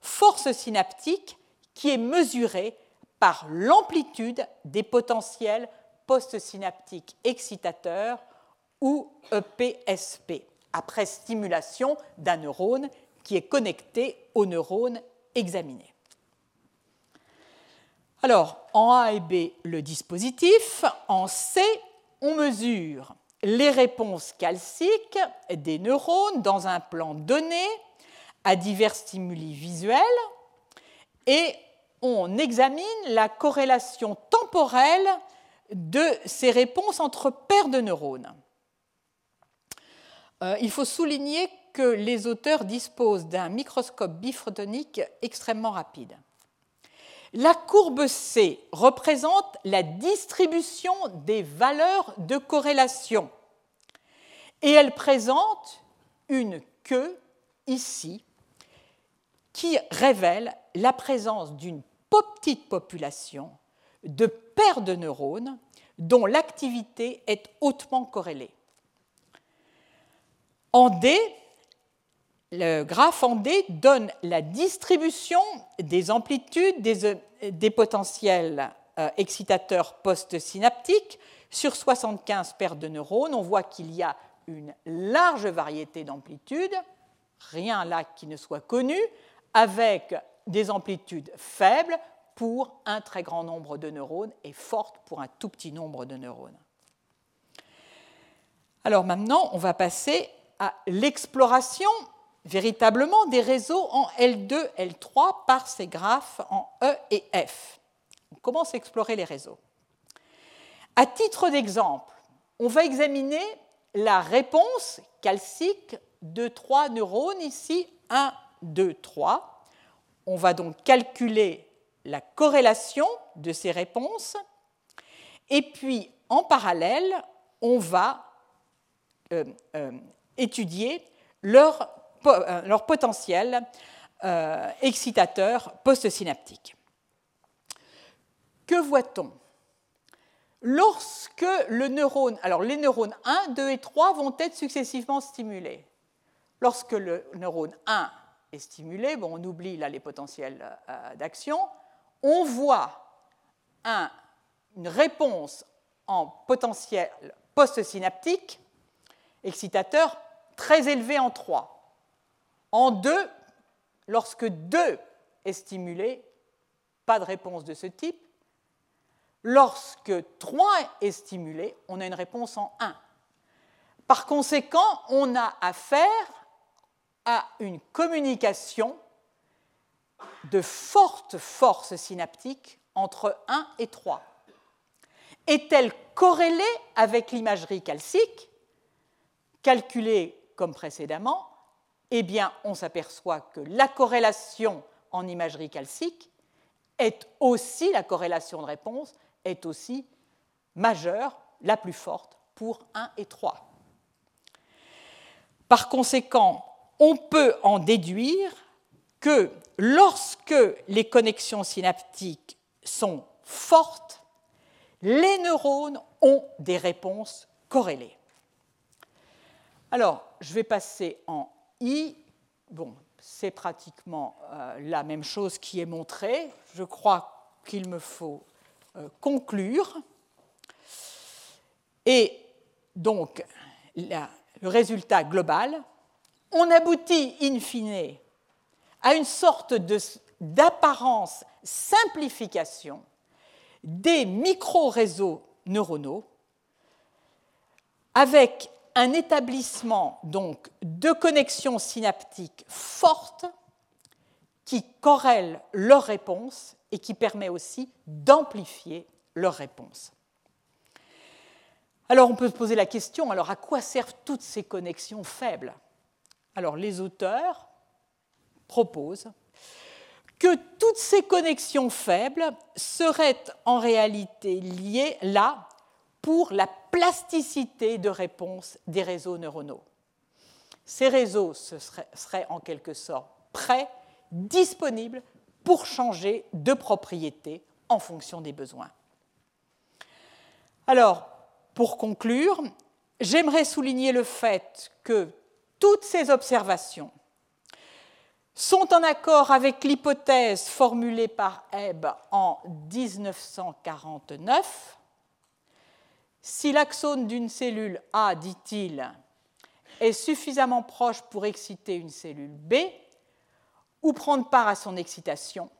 force synaptique qui est mesurée par l'amplitude des potentiels postsynaptiques excitateurs ou EPSP, après stimulation d'un neurone qui est connecté au neurone examiné. Alors, en A et B, le dispositif. En C, on mesure les réponses calciques des neurones dans un plan donné à divers stimuli visuels et on examine la corrélation temporelle de ces réponses entre paires de neurones. Euh, il faut souligner que les auteurs disposent d'un microscope bifrotonique extrêmement rapide. La courbe C représente la distribution des valeurs de corrélation et elle présente une queue ici qui révèle la présence d'une petite population de paires de neurones dont l'activité est hautement corrélée. En D, le graphe en D donne la distribution des amplitudes des, potentiels euh, excitateurs postsynaptiques sur 75 paires de neurones. On voit qu'il y a une large variété d'amplitudes, rien là qui ne soit connu, avec des amplitudes faibles pour un très grand nombre de neurones et fortes pour un tout petit nombre de neurones. Alors maintenant, on va passer à l'exploration véritablement des réseaux en L2, L3 par ces graphes en E et F. On commence à explorer les réseaux. À titre d'exemple, on va examiner la réponse calcique de trois neurones, ici 1, 2, 3. On va donc calculer la corrélation de ces réponses. Et puis, en parallèle, on va euh, euh, étudier leur euh, leur potentiel euh, excitateur postsynaptique. Que voit-on? Lorsque le neurone, alors les neurones 1, 2 et 3 vont être successivement stimulés. Lorsque le neurone 1 est stimulé, bon, on oublie là les potentiels euh, d'action, on voit une réponse en potentiel postsynaptique excitateur très élevé en 3. En 2, lorsque 2 est stimulé, pas de réponse de ce type. Lorsque 3 est stimulé, on a une réponse en 1. Par conséquent, on a affaire à une communication de forte force synaptique entre 1 et 3. Est-elle corrélée avec l'imagerie calcique, calculée comme précédemment eh on s'aperçoit que la corrélation en imagerie calcique est aussi, la corrélation de réponse est aussi majeure, la plus forte, pour 1 et 3. Par conséquent, on peut en déduire que lorsque les connexions synaptiques sont fortes, les neurones ont des réponses corrélées. Alors, je vais passer en I. Bon, c'est pratiquement euh, la même chose qui est montrée. Je crois qu'il me faut euh, conclure. Et donc, le résultat global, on aboutit in fine à une sorte d'apparence simplification des micro-réseaux neuronaux avec un établissement donc de connexions synaptiques fortes qui corrèlent leurs réponses et qui permet aussi d'amplifier leurs réponses. Alors on peut se poser la question, alors à quoi servent toutes ces connexions faibles? Alors les auteurs proposent que toutes ces connexions faibles seraient en réalité liées là pour la plasticité de réponse des réseaux neuronaux. Ces réseaux seraient, en quelque sorte prêts, disponibles pour changer de propriété en fonction des besoins. Alors, pour conclure, j'aimerais souligner le fait que toutes ces observations sont en accord avec l'hypothèse formulée par Hebb en 1949 si l'axone d'une cellule A, dit-il, est suffisamment proche pour exciter une cellule B ou prendre part à son excitation,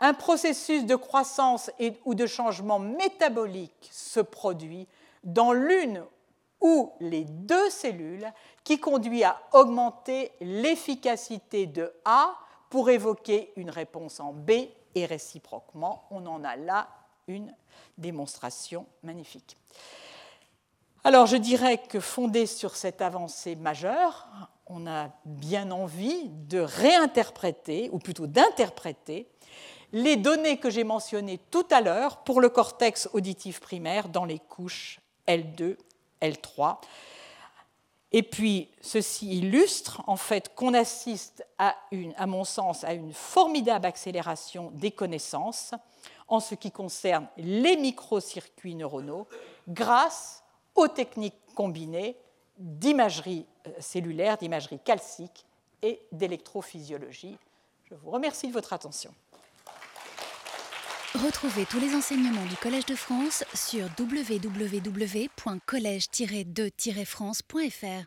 un processus de croissance ou de changement métabolique se produit dans l'une ou les deux cellules qui conduit à augmenter l'efficacité de A pour évoquer une réponse en B et réciproquement. On en a là une démonstration magnifique. Alors je dirais que fondé sur cette avancée majeure, on a bien envie de réinterpréter, ou plutôt d'interpréter, les données que j'ai mentionnées tout à l'heure pour le cortex auditif primaire dans les couches L2, L3. Et puis, ceci illustre en fait qu'on assiste à, mon sens à une formidable accélération des connaissances en ce qui concerne les microcircuits neuronaux grâce aux techniques combinées d'imagerie euh, cellulaire, d'imagerie calcique et d'électrophysiologie. Je vous remercie de votre attention. Retrouvez tous les enseignements du Collège de France sur www.colège-2-france.fr.